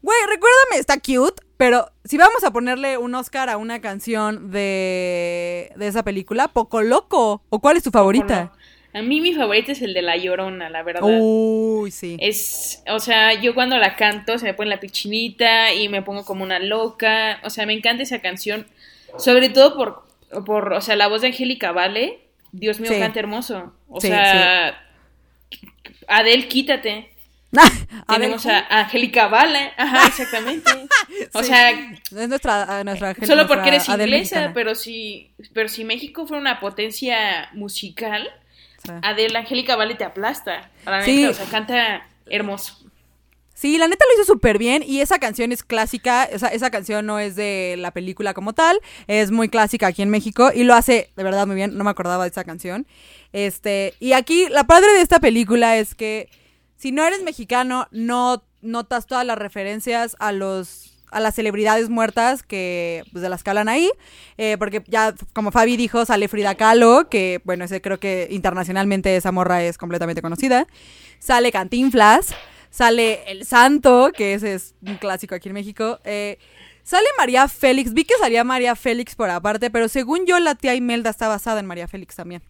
Güey, recuérdame, está cute, pero si vamos a ponerle un Oscar a una canción de, de esa película, poco loco. ¿O cuál es tu favorita? A mí mi favorita es el de La Llorona, la verdad. Uy, sí. Es, o sea, yo cuando la canto se me pone la pichinita y me pongo como una loca. O sea, me encanta esa canción. Sobre todo por, por o sea, la voz de Angélica Vale. Dios mío, canta hermoso. O sea, Adel, quítate. Tenemos a Angélica Vale. Ajá, exactamente. O sea, es nuestra, nuestra Solo porque eres inglesa, pero si, pero si México fuera una potencia musical Adela Angélica Vale te aplasta. La neta, o sea, canta hermoso. Sí, la neta lo hizo súper bien y esa canción es clásica, esa, esa canción no es de la película como tal, es muy clásica aquí en México y lo hace de verdad muy bien, no me acordaba de esa canción. Este, y aquí la padre de esta película es que si no eres mexicano, no notas todas las referencias a los a las celebridades muertas que pues, de las que hablan ahí, eh, porque ya como Fabi dijo, sale Frida Kahlo, que bueno, ese creo que internacionalmente esa morra es completamente conocida, sale Cantinflas, sale El Santo, que ese es un clásico aquí en México, eh, sale María Félix, vi que salía María Félix por aparte, pero según yo la tía Imelda está basada en María Félix también.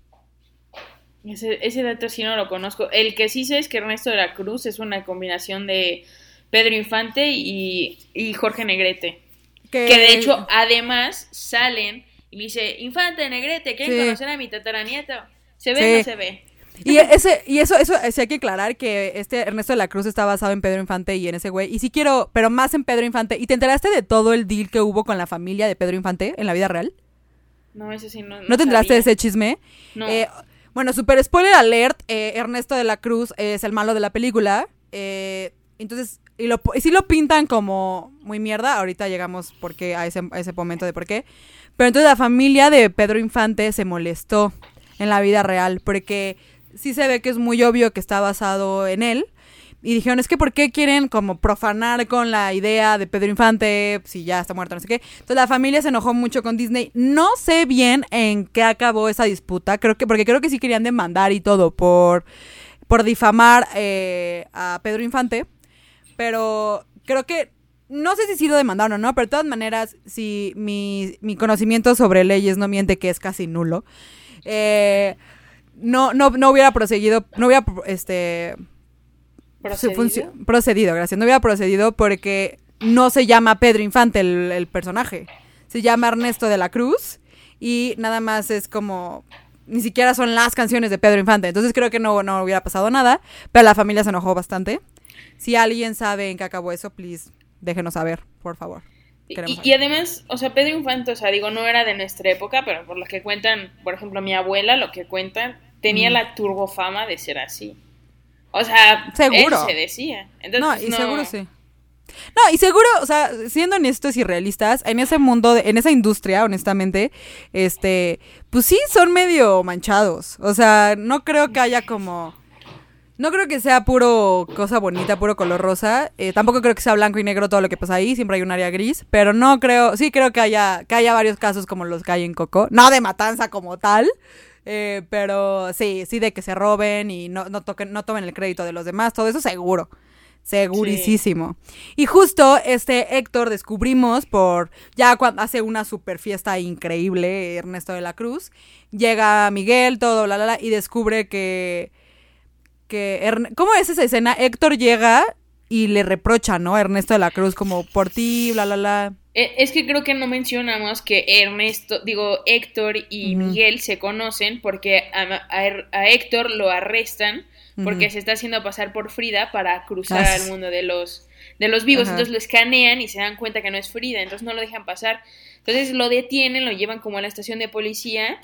Ese, ese dato sí no lo conozco. El que sí sé es que Ernesto de la Cruz es una combinación de Pedro Infante y, Jorge Negrete. Que... de hecho, además, salen Y me dice, Infante, Negrete, ¿quieren conocer a mi tataranieto? ¿Se ve o no se ve? Y, ese, y eso, eso sí hay que aclarar que este Ernesto de la Cruz está basado en Pedro Infante y en ese güey. Y sí quiero, pero más en Pedro Infante. ¿Y te enteraste de todo el deal que hubo con la familia de Pedro Infante en la vida real? No, ese sí no. ¿No, te enteraste de ese chisme? No. Eh, bueno, super spoiler alert, eh, Ernesto de la Cruz es el malo de la película. Eh, entonces, y, lo, y sí lo pintan como muy mierda. Ahorita llegamos porque a ese, momento de por qué. Pero entonces la familia de Pedro Infante se molestó en la vida real porque sí se ve que es muy obvio que está basado en él. Y dijeron, es que ¿por qué quieren como profanar con la idea de Pedro Infante si ya está muerto, no sé qué? Entonces la familia se enojó mucho con Disney. No sé bien en qué acabó esa disputa, creo que, porque creo que sí querían demandar y todo por, por difamar eh, a Pedro Infante. Pero creo que, no sé si sí lo demandaron o no, pero de todas maneras, si mi, mi conocimiento sobre leyes no miente que es casi nulo. Eh, no, no, no hubiera proseguido, no hubiera, este... ¿Procedido? procedido, gracias. No hubiera procedido porque no se llama Pedro Infante el, personaje. Se llama Ernesto de la Cruz y nada más es como ni siquiera son las canciones de Pedro Infante. Entonces creo que no, no hubiera pasado nada, pero la familia se enojó bastante. Si alguien sabe en qué acabó eso, please, déjenos saber, por favor. Y, y, además, o sea, Pedro Infante, o sea, digo, no era de nuestra época, pero por lo que cuentan, por ejemplo, mi abuela, lo que cuentan, tenía la turbofama de ser así. O sea, seguro. se decía. no, y seguro sí. No, y seguro, o sea, siendo honestos y realistas, en ese mundo, en esa industria, honestamente, este, pues sí son medio manchados. O sea, no creo que haya como... No creo que sea puro cosa bonita, puro color rosa. Eh, tampoco creo que sea blanco y negro todo lo que pasa ahí. Siempre hay un área gris. Pero no creo, sí creo que haya, que haya varios casos como los que hay en Coco. No de matanza como tal. Eh, pero sí, sí de que se roben y no, no, toquen, no tomen el crédito de los demás, todo eso seguro. Segurísimo. Y justo este Héctor descubrimos por ya cuando hace una super fiesta increíble, Ernesto de la Cruz, llega Miguel, todo, la, la, la, y descubre que que ¿cómo es esa escena? Héctor llega y le reprocha, ¿no? Ernesto de la Cruz como por ti, bla, bla, bla. E, es que creo que no mencionamos que Ernesto, digo, Héctor y Miguel se conocen porque a, Héctor lo arrestan porque se está haciendo pasar por Frida para cruzar al mundo de los, de los vivos. Entonces lo escanean y se dan cuenta que no es Frida, entonces no lo dejan pasar. Entonces lo detienen, lo llevan como a la estación de policía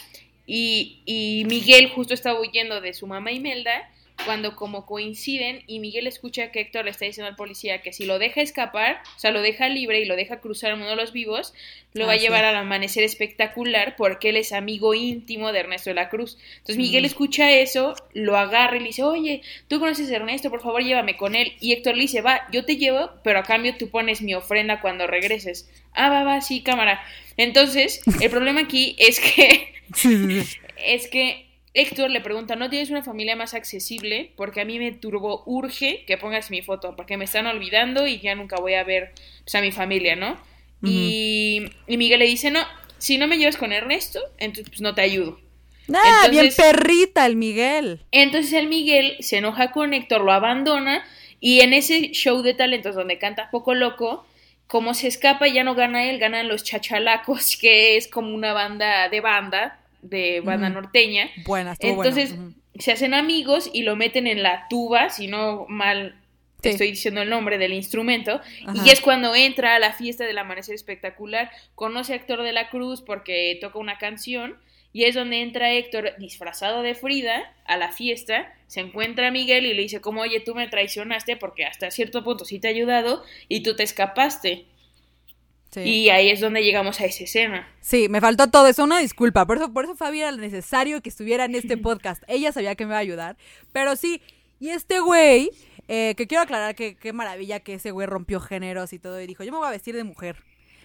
y, y Miguel justo estaba huyendo de su mamá Imelda cuando como coinciden y Miguel escucha que Héctor le está diciendo al policía que si lo deja escapar, o sea, lo deja libre y lo deja cruzar al mundo de los vivos, lo va a ah, llevar al amanecer espectacular porque él es amigo íntimo de Ernesto de la Cruz. Entonces Miguel mm. escucha eso, lo agarra y le dice, oye, tú conoces a Ernesto, por favor llévame con él. Y Héctor le dice, va, yo te llevo, pero a cambio tú pones mi ofrenda cuando regreses. Ah, va, va, sí, cámara. Entonces, el problema aquí es que... es que Héctor le pregunta, ¿no tienes una familia más accesible? Porque a mí me turbo urge que pongas mi foto, porque me están olvidando y ya nunca voy a ver pues, a mi familia, ¿no? y, Miguel le dice, no, si no me llevas con Ernesto, entonces pues no te ayudo. Ah, bien perrita el Miguel. Entonces el Miguel se enoja con Héctor, lo abandona y en ese show de talentos donde canta Poco Loco, como se escapa ya no gana él, ganan los Chachalacos, que es como una banda de banda de banda norteña. Buenas, Entonces se hacen amigos y lo meten en la tuba, si no mal te estoy diciendo el nombre del instrumento, y es cuando entra a la fiesta del amanecer espectacular, conoce a Héctor de la Cruz porque toca una canción, y es donde entra Héctor disfrazado de Frida a la fiesta, se encuentra a Miguel y le dice como, oye, tú me traicionaste porque hasta cierto punto sí te he ayudado y tú te escapaste. Y ahí es donde llegamos a esa escena. Sí, me faltó todo eso, una disculpa. Por eso, por eso Fabi era necesario que estuviera en este podcast. Ella sabía que me iba a ayudar. Pero sí, y este güey, eh, que quiero aclarar que qué maravilla que ese güey rompió géneros y todo y dijo, yo me voy a vestir de mujer.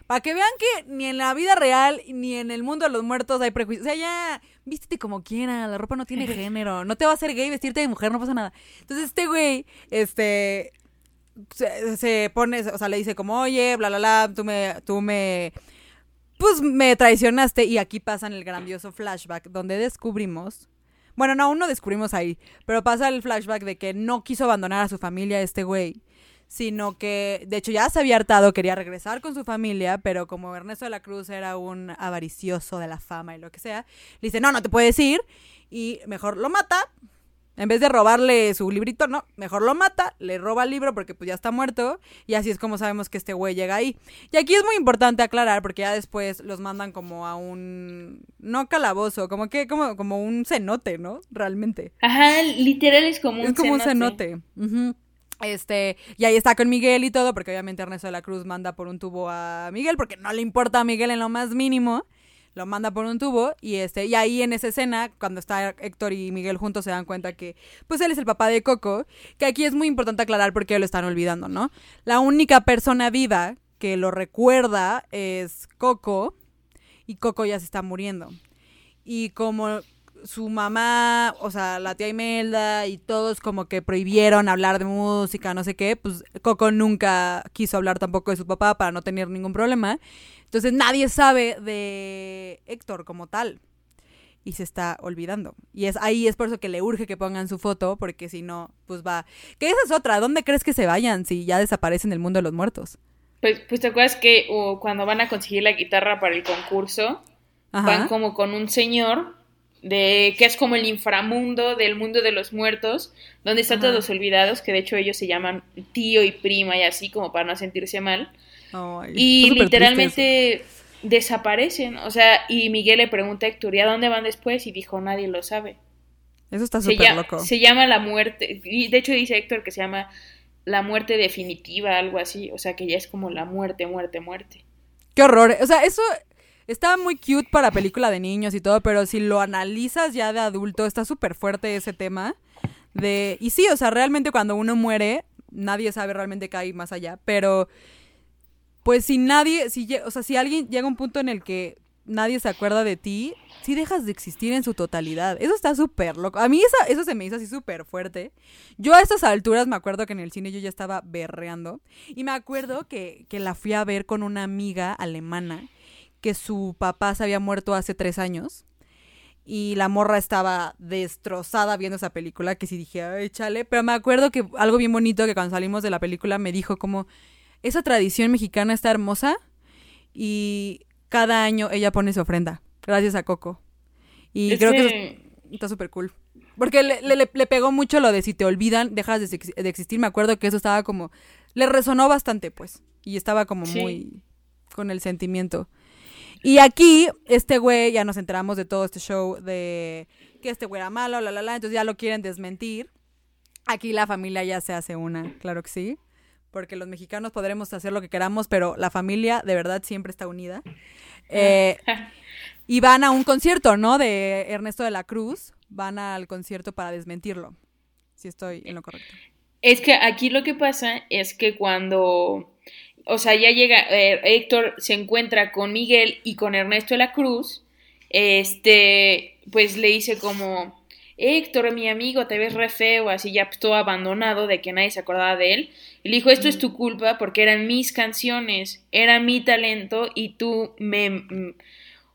Para que vean que ni en la vida real ni en el mundo de los muertos hay prejuicios. O sea, ya vístete como quieras, la ropa no tiene género. No te va a hacer gay vestirte de mujer, no pasa nada. Entonces este güey, este, se, pone, o sea, le dice como, oye, bla, bla, bla, tú me, tú me, pues me traicionaste y aquí pasan el grandioso flashback donde descubrimos, bueno, no, aún no descubrimos ahí, pero pasa el flashback de que no quiso abandonar a su familia este güey, sino que de hecho ya se había hartado, quería regresar con su familia, pero como Ernesto de la Cruz era un avaricioso de la fama y lo que sea, le dice, no, no te puedes ir y mejor lo mata. En vez de robarle su librito, no, mejor lo mata, le roba el libro porque pues ya está muerto y así es como sabemos que este güey llega ahí. Y aquí es muy importante aclarar porque ya después los mandan como a un no calabozo, como que como como un cenote, ¿no? Realmente. Ajá, literal es como un es como un cenote. Este, y ahí está con Miguel y todo, porque obviamente Ernesto de la Cruz manda por un tubo a Miguel, porque no le importa a Miguel en lo más mínimo. Lo manda por un tubo y este y ahí en esa escena cuando está Héctor y Miguel juntos se dan cuenta que pues él es el papá de Coco, que aquí es muy importante aclarar porque lo están olvidando, ¿no? La única persona viva que lo recuerda es Coco y Coco ya se está muriendo. Y como su mamá, o sea, la tía Imelda y todos como que prohibieron hablar de música, no sé qué, pues Coco nunca quiso hablar tampoco de su papá para no tener ningún problema. Entonces nadie sabe de Héctor como tal. Y se está olvidando. Y es ahí es por eso que le urge que pongan su foto, porque si no, pues va. Que esa es otra. ¿Dónde crees que se vayan si ya desaparecen del mundo de los muertos? Pues, pues te acuerdas que cuando van a conseguir la guitarra para el concurso, van como con un señor de que es como el inframundo del mundo de los muertos, donde están todos olvidados, que de hecho ellos se llaman tío y prima y así como para no sentirse mal. Y literalmente desaparecen, o sea, y Miguel le pregunta a Héctor, ¿y a dónde van después? Y dijo, nadie lo sabe. Eso está súper loco. Se llama la muerte, y de hecho dice Héctor que se llama la muerte definitiva, algo así, o sea que ya es como la muerte, muerte, muerte. Qué horror, o sea, eso Está muy cute para película de niños y todo, pero si lo analizas ya de adulto, está súper fuerte ese tema. De, y sí, o sea, realmente cuando uno muere, nadie sabe realmente qué hay más allá, pero pues si nadie, si, o sea, si alguien llega a un punto en el que nadie se acuerda de ti, sí dejas de existir en su totalidad. Eso está súper loco. A mí eso, eso se me hizo así súper fuerte. Yo a estas alturas me acuerdo que en el cine yo ya estaba berreando. Y me acuerdo que, que la fui a ver con una amiga alemana que su papá se había muerto hace tres años. Y la morra estaba destrozada viendo esa película, que sí dije, ay, chale. Pero me acuerdo que algo bien bonito que cuando salimos de la película me dijo como, esa tradición mexicana está hermosa y cada año ella pone su ofrenda, gracias a Coco. Y creo que, está súper cool. Porque le, le, le, pegó mucho lo de si te olvidan, dejas de, de, existir. Me acuerdo que eso estaba como, le resonó bastante, pues. Y estaba como muy con el sentimiento. Y aquí, este güey, ya nos enteramos de todo este show de que este güey era malo, la, la, la, entonces ya lo quieren desmentir. Aquí la familia ya se hace una, claro que sí, porque los mexicanos podremos hacer lo que queramos, pero la familia de verdad siempre está unida. Eh, y van a un concierto, ¿no? De Ernesto de la Cruz, van al concierto para desmentirlo, si estoy en lo correcto. Es que aquí lo que pasa es que cuando o sea, ya llega, eh, Héctor se encuentra con Miguel y con Ernesto de la Cruz, este, pues le dice como, Héctor, mi amigo, te ves re feo, así ya todo abandonado, de que nadie se acordaba de él. Y le dijo, esto es tu culpa porque eran mis canciones, era mi talento y tú me... Mm,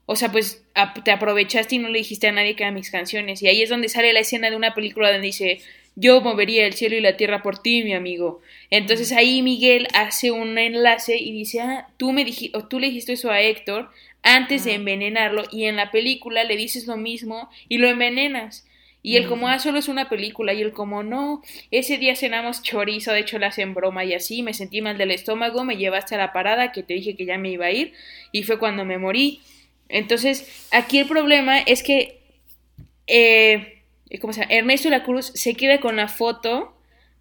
o sea, pues te aprovechaste y no le dijiste a nadie que eran mis canciones. Y ahí es donde sale la escena de una película donde dice, yo movería el cielo y la tierra por ti, mi amigo. Entonces ahí Miguel hace un enlace y dice, ah, tú, me dijiste, o tú le dijiste eso a Héctor antes de envenenarlo y en la película le dices lo mismo y lo envenenas. Y él como, ah, solo es una película. Y él como, no, ese día cenamos chorizo, de hecho le hacen broma y así, me sentí mal del estómago, me llevaste a la parada que te dije que ya me iba a ir y fue cuando me morí. Entonces, aquí el problema es que eh, ¿cómo se llama? Ernesto la Cruz se queda con la foto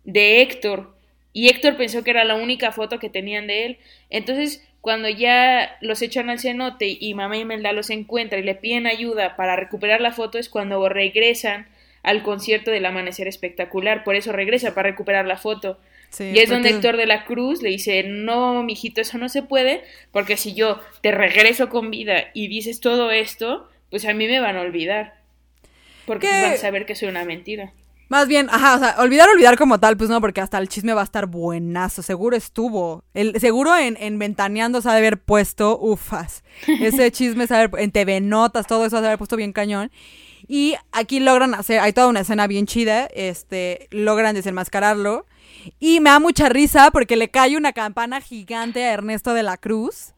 de Héctor y Héctor pensó que era la única foto que tenían de él. Entonces, cuando ya los echan al cenote y mamá Imelda los encuentra y le piden ayuda para recuperar la foto, es cuando regresan al concierto del amanecer espectacular. Por eso regresa para recuperar la foto. y es donde Héctor de la Cruz le dice, no, mijito, eso no se puede, porque si yo te regreso con vida y dices todo esto, pues a mí me van a olvidar. Porque van a saber que soy una mentira. Más bien, ajá, o sea, olvidar, olvidar como tal, pues no, porque hasta el chisme va a estar buenazo, seguro estuvo. El, seguro en, en Ventaneando se ha de haber puesto, ufas. Ese chisme se en TV Notas, todo eso se ha de haber puesto bien cañón. Y aquí logran hacer, hay toda una escena bien chida, este, logran desenmascararlo. Y me da mucha risa porque le cae una campana gigante a Ernesto de la Cruz.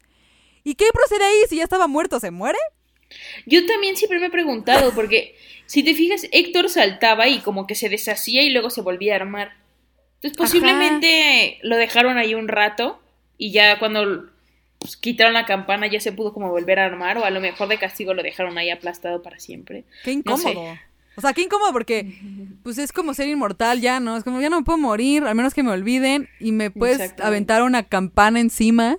¿Y qué procede ahí? Si ya estaba muerto, ¿se muere? Yo también siempre me he preguntado, porque si te fijas, Héctor saltaba y como que se deshacía y luego se volvía a armar. Entonces posiblemente lo dejaron ahí un rato y ya cuando pues, quitaron la campana ya se pudo como volver a armar o a lo mejor de castigo lo dejaron ahí aplastado para siempre. Qué incómodo. O sea, qué incómodo porque pues es como ser inmortal ya, ¿no? Es como ya no me puedo morir, al menos que me olviden y me puedes aventar una campana encima.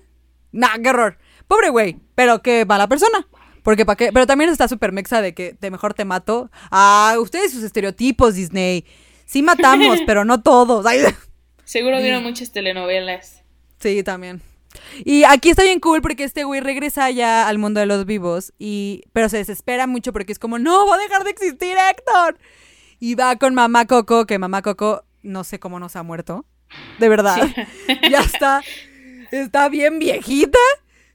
Nah, qué horror. Pobre güey, pero qué mala persona. Porque para qué, pero también está súper mexa de que de mejor te mato. Ah, ustedes sus estereotipos, Disney. Sí matamos, pero no todos. Seguro vieron muchas telenovelas. Sí, también. Y aquí está bien cool porque este güey regresa ya al mundo de los vivos y pero se desespera mucho porque es como, "No, va a dejar de existir Héctor." Y va con mamá Coco, que mamá Coco no sé cómo nos ha muerto. De verdad. ya está está bien viejita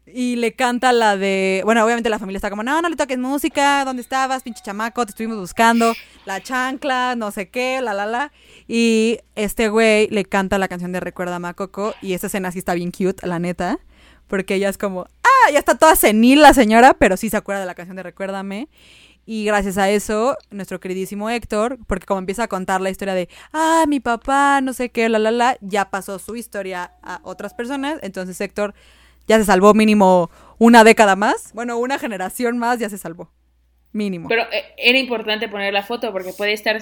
y le canta la de. Bueno, obviamente la familia está como, no, no le toques música, ¿dónde estabas, pinche chamaco? Te estuvimos buscando, la chancla, no sé qué, la la la. Y este güey le canta la canción de Recuerda a Coco, y esa escena sí está bien cute, la neta, porque ella es como, ah, ya está toda senil la señora, pero sí se acuerda de la canción de Recuérdame. Y gracias a eso, nuestro queridísimo Héctor, porque como empieza a contar la historia de, ah, mi papá, no sé qué, la, la, la, ya pasó su historia a otras personas. Entonces Héctor ya se salvó mínimo una década más. Bueno, una generación más ya se salvó. Mínimo. Pero eh, era importante poner la foto porque puede estar.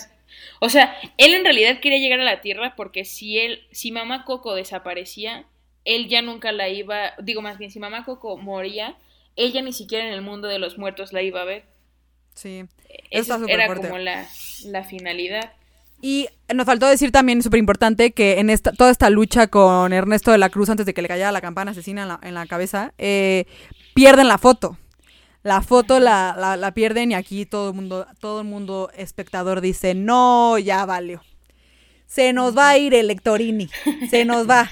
O sea, él en realidad quería llegar a la Tierra porque si él, si mamá Coco desaparecía, él ya nunca la iba. Digo más bien, si mamá Coco moría, ella ni siquiera en el mundo de los muertos la iba a ver. Sí. Eso era como la, la finalidad. Y nos faltó decir también, súper importante, que en esta, toda esta lucha con Ernesto de la Cruz antes de que le cayera la campana asesina en la, cabeza, eh, pierden la foto. La foto la, la, pierden y aquí todo el mundo, todo el mundo espectador dice, no, ya valió. Se nos va a ir el Lectorini, se nos va.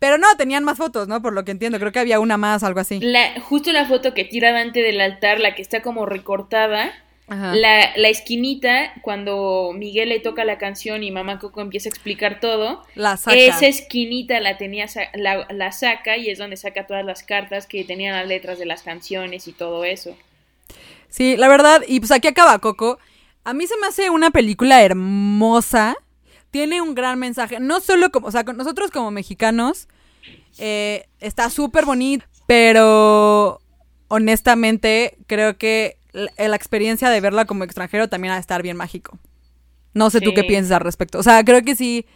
Pero no, tenían más fotos, ¿no? Por lo que entiendo, creo que había una más, algo así. La, justo la foto que tira Dante del altar, la que está como recortada, la, la, esquinita, cuando Miguel le toca la canción y Mamá Coco empieza a explicar todo, esa esquinita la tenía la, la, saca y es donde saca todas las cartas que tenían las letras de las canciones y todo eso. Sí, la verdad, y pues aquí acaba Coco. A mí se me hace una película hermosa. Tiene un gran mensaje. No solo como, o sea, nosotros como mexicanos, eh, está súper bonito, pero honestamente creo que la, experiencia de verla como extranjero también ha de estar bien mágico. No sé tú qué piensas al respecto. O sea, creo que sí.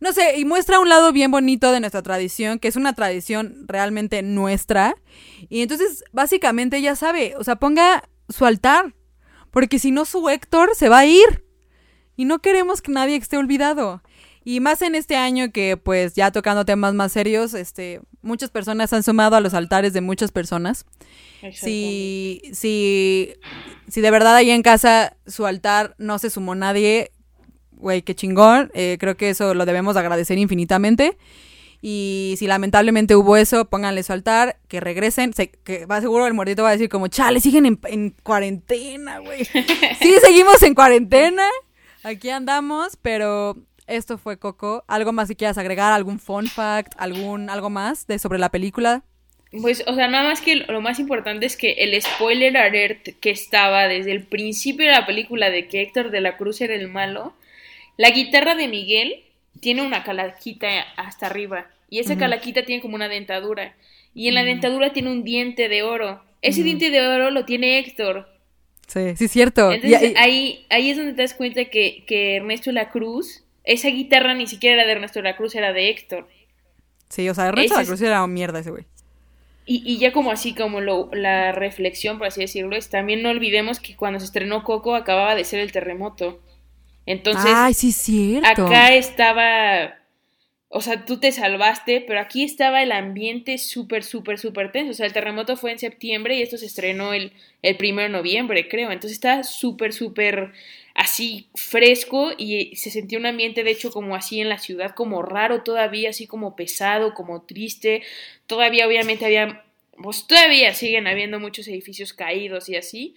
No sé, y muestra un lado bien bonito de nuestra tradición, que es una tradición realmente nuestra. Y entonces, básicamente, ya sabe, o sea, ponga su altar. Porque si no, su Héctor se va a ir. Y no queremos que nadie esté olvidado. Y más en este año que, pues, ya tocando temas más serios, este, muchas personas han sumado a los altares de muchas personas. Si, si, si de verdad ahí en casa su altar no se sumó nadie, güey, qué chingón. Eh, creo que eso lo debemos agradecer infinitamente. Y si lamentablemente hubo eso, pónganle su altar, que regresen. que va seguro el muertito va a decir como, chale, siguen en, en cuarentena, güey. sí, seguimos en cuarentena. Aquí andamos, pero esto fue Coco. ¿Algo más si quieras agregar? ¿Algún fun fact? ¿Algún algo más de sobre la película? Pues, o sea, nada más que lo más importante es que el spoiler alert que estaba desde el principio de la película de que Héctor de la Cruz era el malo, la guitarra de Miguel tiene una calaquita hasta arriba y esa calaquita tiene como una dentadura y en la dentadura tiene un diente de oro. Ese diente de oro lo tiene Héctor. Sí, sí, es cierto. Entonces, ahí, ahí es donde te das cuenta que, que Ernesto de la Cruz, esa guitarra ni siquiera era de Ernesto de la Cruz, era de Héctor. Sí, o sea, Ernesto de la Cruz era mierda ese güey. Y, y ya como así, como lo, la reflexión, por así decirlo, es también no olvidemos que cuando se estrenó Coco acababa de ser el terremoto. Entonces, Ay, sí, cierto. acá estaba, o sea, tú te salvaste, pero aquí estaba el ambiente súper, súper, súper tenso. O sea, el terremoto fue en septiembre y esto se estrenó el, el primero de noviembre, creo. Entonces estaba súper, súper así fresco y se sentía un ambiente de hecho como así en la ciudad, como raro todavía, así como pesado, como triste. Todavía obviamente había, pues todavía siguen habiendo muchos edificios caídos y así,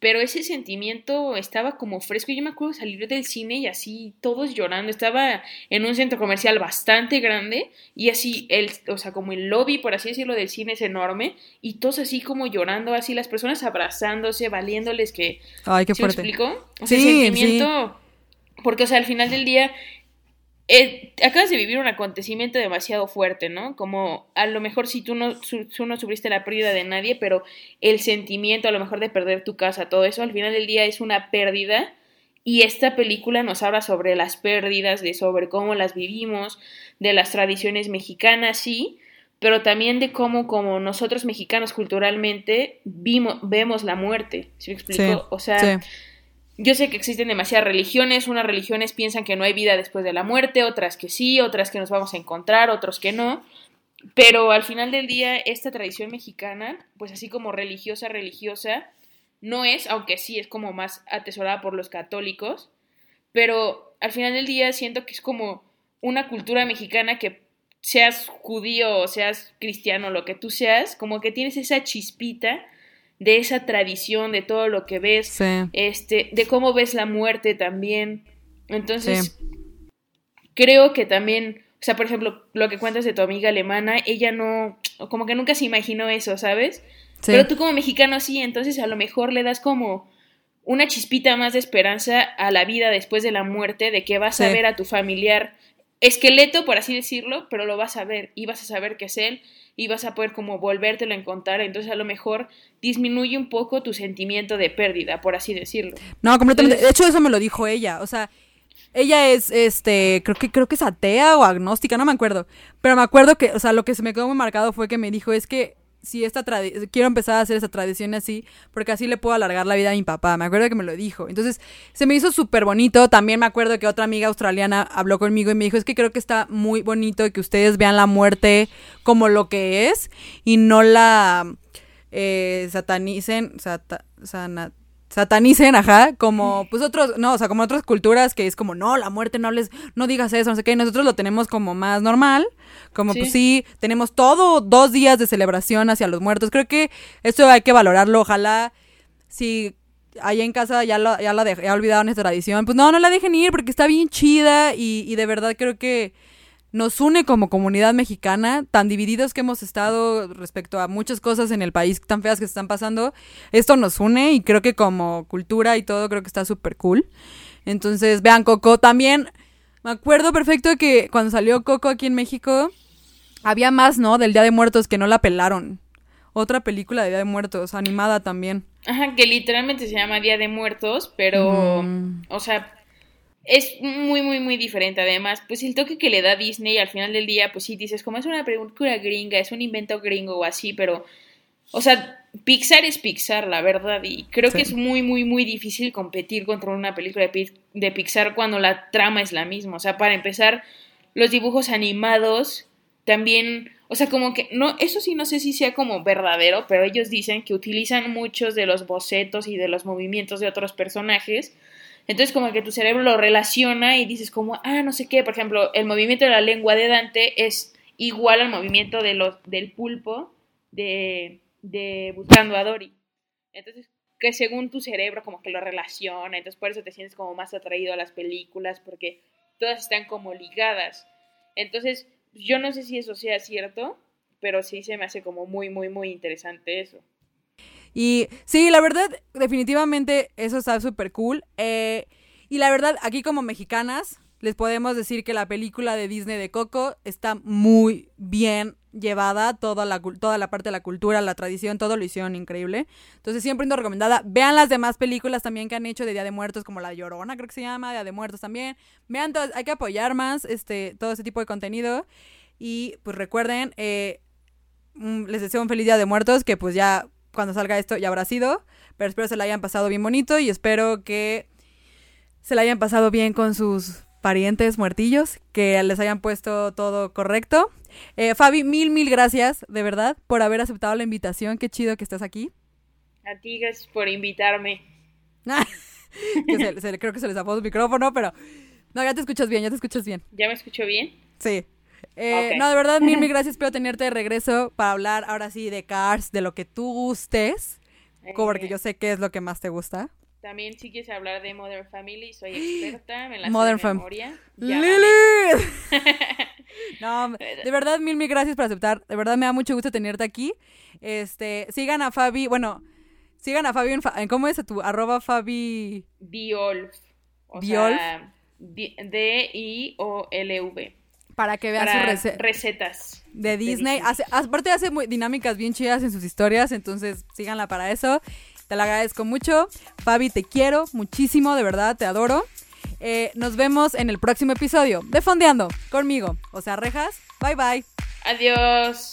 pero ese sentimiento estaba como fresco. Yo me acuerdo salir del cine y así todos llorando. Estaba en un centro comercial bastante grande y así, el, o sea, como el lobby, por así decirlo, del cine es enorme y todos así como llorando, así las personas abrazándose, valiéndoles que... Ay, qué fuerte. ¿Me explico? O sea, sentimiento... Porque, o sea, al final del día eh, acabas de vivir un acontecimiento demasiado fuerte, ¿no? Como a lo mejor si tú no, tú no sufriste la pérdida de nadie, pero el sentimiento a lo mejor de perder tu casa, todo eso al final del día es una pérdida y esta película nos habla sobre las pérdidas, de sobre cómo las vivimos, de las tradiciones mexicanas, sí, pero también de cómo como nosotros mexicanos culturalmente vimos, vemos la muerte, ¿sí me explico? o sea... Yo sé que existen demasiadas religiones, unas religiones piensan que no hay vida después de la muerte, otras que sí, otras que nos vamos a encontrar, otros que no, pero al final del día esta tradición mexicana, pues así como religiosa, religiosa, no es, aunque sí es como más atesorada por los católicos, pero al final del día siento que es como una cultura mexicana que seas judío o seas cristiano, lo que tú seas, como que tienes esa chispita de esa tradición, de todo lo que ves, este, de cómo ves la muerte también. Entonces, creo que también, o sea, por ejemplo, lo que cuentas de tu amiga alemana, ella no, como que nunca se imaginó eso, ¿sabes? Pero tú como mexicano sí, entonces a lo mejor le das como una chispita más de esperanza a la vida después de la muerte, de que vas a ver a tu familiar esqueleto, por así decirlo, pero lo vas a ver y vas a saber que es él y vas a poder como volvértelo a encontrar, entonces a lo mejor disminuye un poco tu sentimiento de pérdida, por así decirlo. No, completamente. de hecho, eso me lo dijo ella, o sea, ella es, este, creo que, creo que es atea o agnóstica, no me acuerdo, pero me acuerdo que, o sea, lo que se me quedó muy marcado fue que me dijo, es que si esta quiero empezar a hacer esa tradición así, porque así le puedo alargar la vida a mi papá. Me acuerdo que me lo dijo. Entonces, se me hizo súper bonito. También me acuerdo que otra amiga australiana habló conmigo y me dijo, es que creo que está muy bonito que ustedes vean la muerte como lo que es y no la eh, satanicen, satanicen, ajá, como pues otros, no, o sea, como otras culturas que es como, no, la muerte no les, no digas eso, no sé qué, nosotros lo tenemos como más normal, como pues sí, tenemos todo dos días de celebración hacia los muertos, creo que esto hay que valorarlo, ojalá si allá en casa ya, lo, ya, la ya olvidaron esta tradición, pues no, no la dejen ir porque está bien chida y, y de verdad creo que nos une como comunidad mexicana, tan divididos que hemos estado respecto a muchas cosas en el país tan feas que se están pasando, esto nos une y creo que como cultura y todo creo que está súper cool. Entonces, vean Coco, también me acuerdo perfecto de que cuando salió Coco aquí en México, había más, ¿no? Del Día de Muertos que no la pelaron. Otra película de Día de Muertos, animada también. Ajá, que literalmente se llama Día de Muertos, pero, o sea, es muy, muy, muy diferente. Además, pues el toque que le da Disney al final del día, pues sí, dices, como es una película gringa, es un invento gringo o así, pero, o sea, Pixar es Pixar, la verdad, y creo que es muy, muy, muy difícil competir contra una película de, de Pixar cuando la trama es la misma. O sea, para empezar, los dibujos animados también, o sea, como que, no, eso sí no sé si sea como verdadero, pero ellos dicen que utilizan muchos de los bocetos y de los movimientos de otros personajes entonces como que tu cerebro lo relaciona y dices como, ah, no sé qué, por ejemplo, el movimiento de la lengua de Dante es igual al movimiento de los, del pulpo de, de Buscando a Dory. Entonces, que según tu cerebro como que lo relaciona, entonces por eso te sientes como más atraído a las películas, porque todas están como ligadas. Entonces, yo no sé si eso sea cierto, pero sí se me hace como muy, muy, muy interesante eso. Y sí, la verdad, definitivamente eso está súper cool. Eh, y la verdad, aquí como mexicanas, les podemos decir que la película de Disney de Coco está muy bien llevada, toda la, toda la parte de la cultura, la tradición, todo lo hicieron increíble. Entonces, siempre recomendada. Vean las demás películas también que han hecho de Día de Muertos, como La Llorona, creo que se llama, Día de Muertos también. Vean, hay que apoyar más este, todo ese tipo de contenido. Y pues recuerden, eh, les deseo un feliz Día de Muertos, que pues ya cuando salga esto ya habrá sido, pero espero se la hayan pasado bien bonito y espero que se la hayan pasado bien con sus parientes muertillos, que les hayan puesto todo correcto. Eh, Fabi, mil, mil gracias, de verdad, por haber aceptado la invitación. Qué chido que estés aquí. A ti, gracias por invitarme. creo que se les apagó el micrófono, pero... No, ya te escuchas bien, ya te escuchas bien. ¿Ya me escucho bien? Sí. Eh, no, de verdad, mil, mil gracias. Espero tenerte de regreso para hablar ahora sí de Cars, de lo que tú gustes. porque yo sé qué es lo que más te gusta. También si quieres hablar de Modern Family, soy experta, me la Modern de memoria. ¡Lili! no, de verdad, mil, mil gracias por aceptar. De verdad me da mucho gusto tenerte aquí. Este, sigan a Fabi, bueno, sigan a Fabi en, ¿cómo es tu arroba Fabi? Diolf. O D-I-O-L-V. Para que vean sus recetas. De Disney. Hace, aparte hace muy dinámicas bien chidas en sus historias, entonces síganla para eso. Te la agradezco mucho. Fabi, te quiero muchísimo, de verdad, te adoro. Eh, nos vemos en el próximo episodio de Fondeando conmigo. O sea, rejas. Bye bye. Adiós.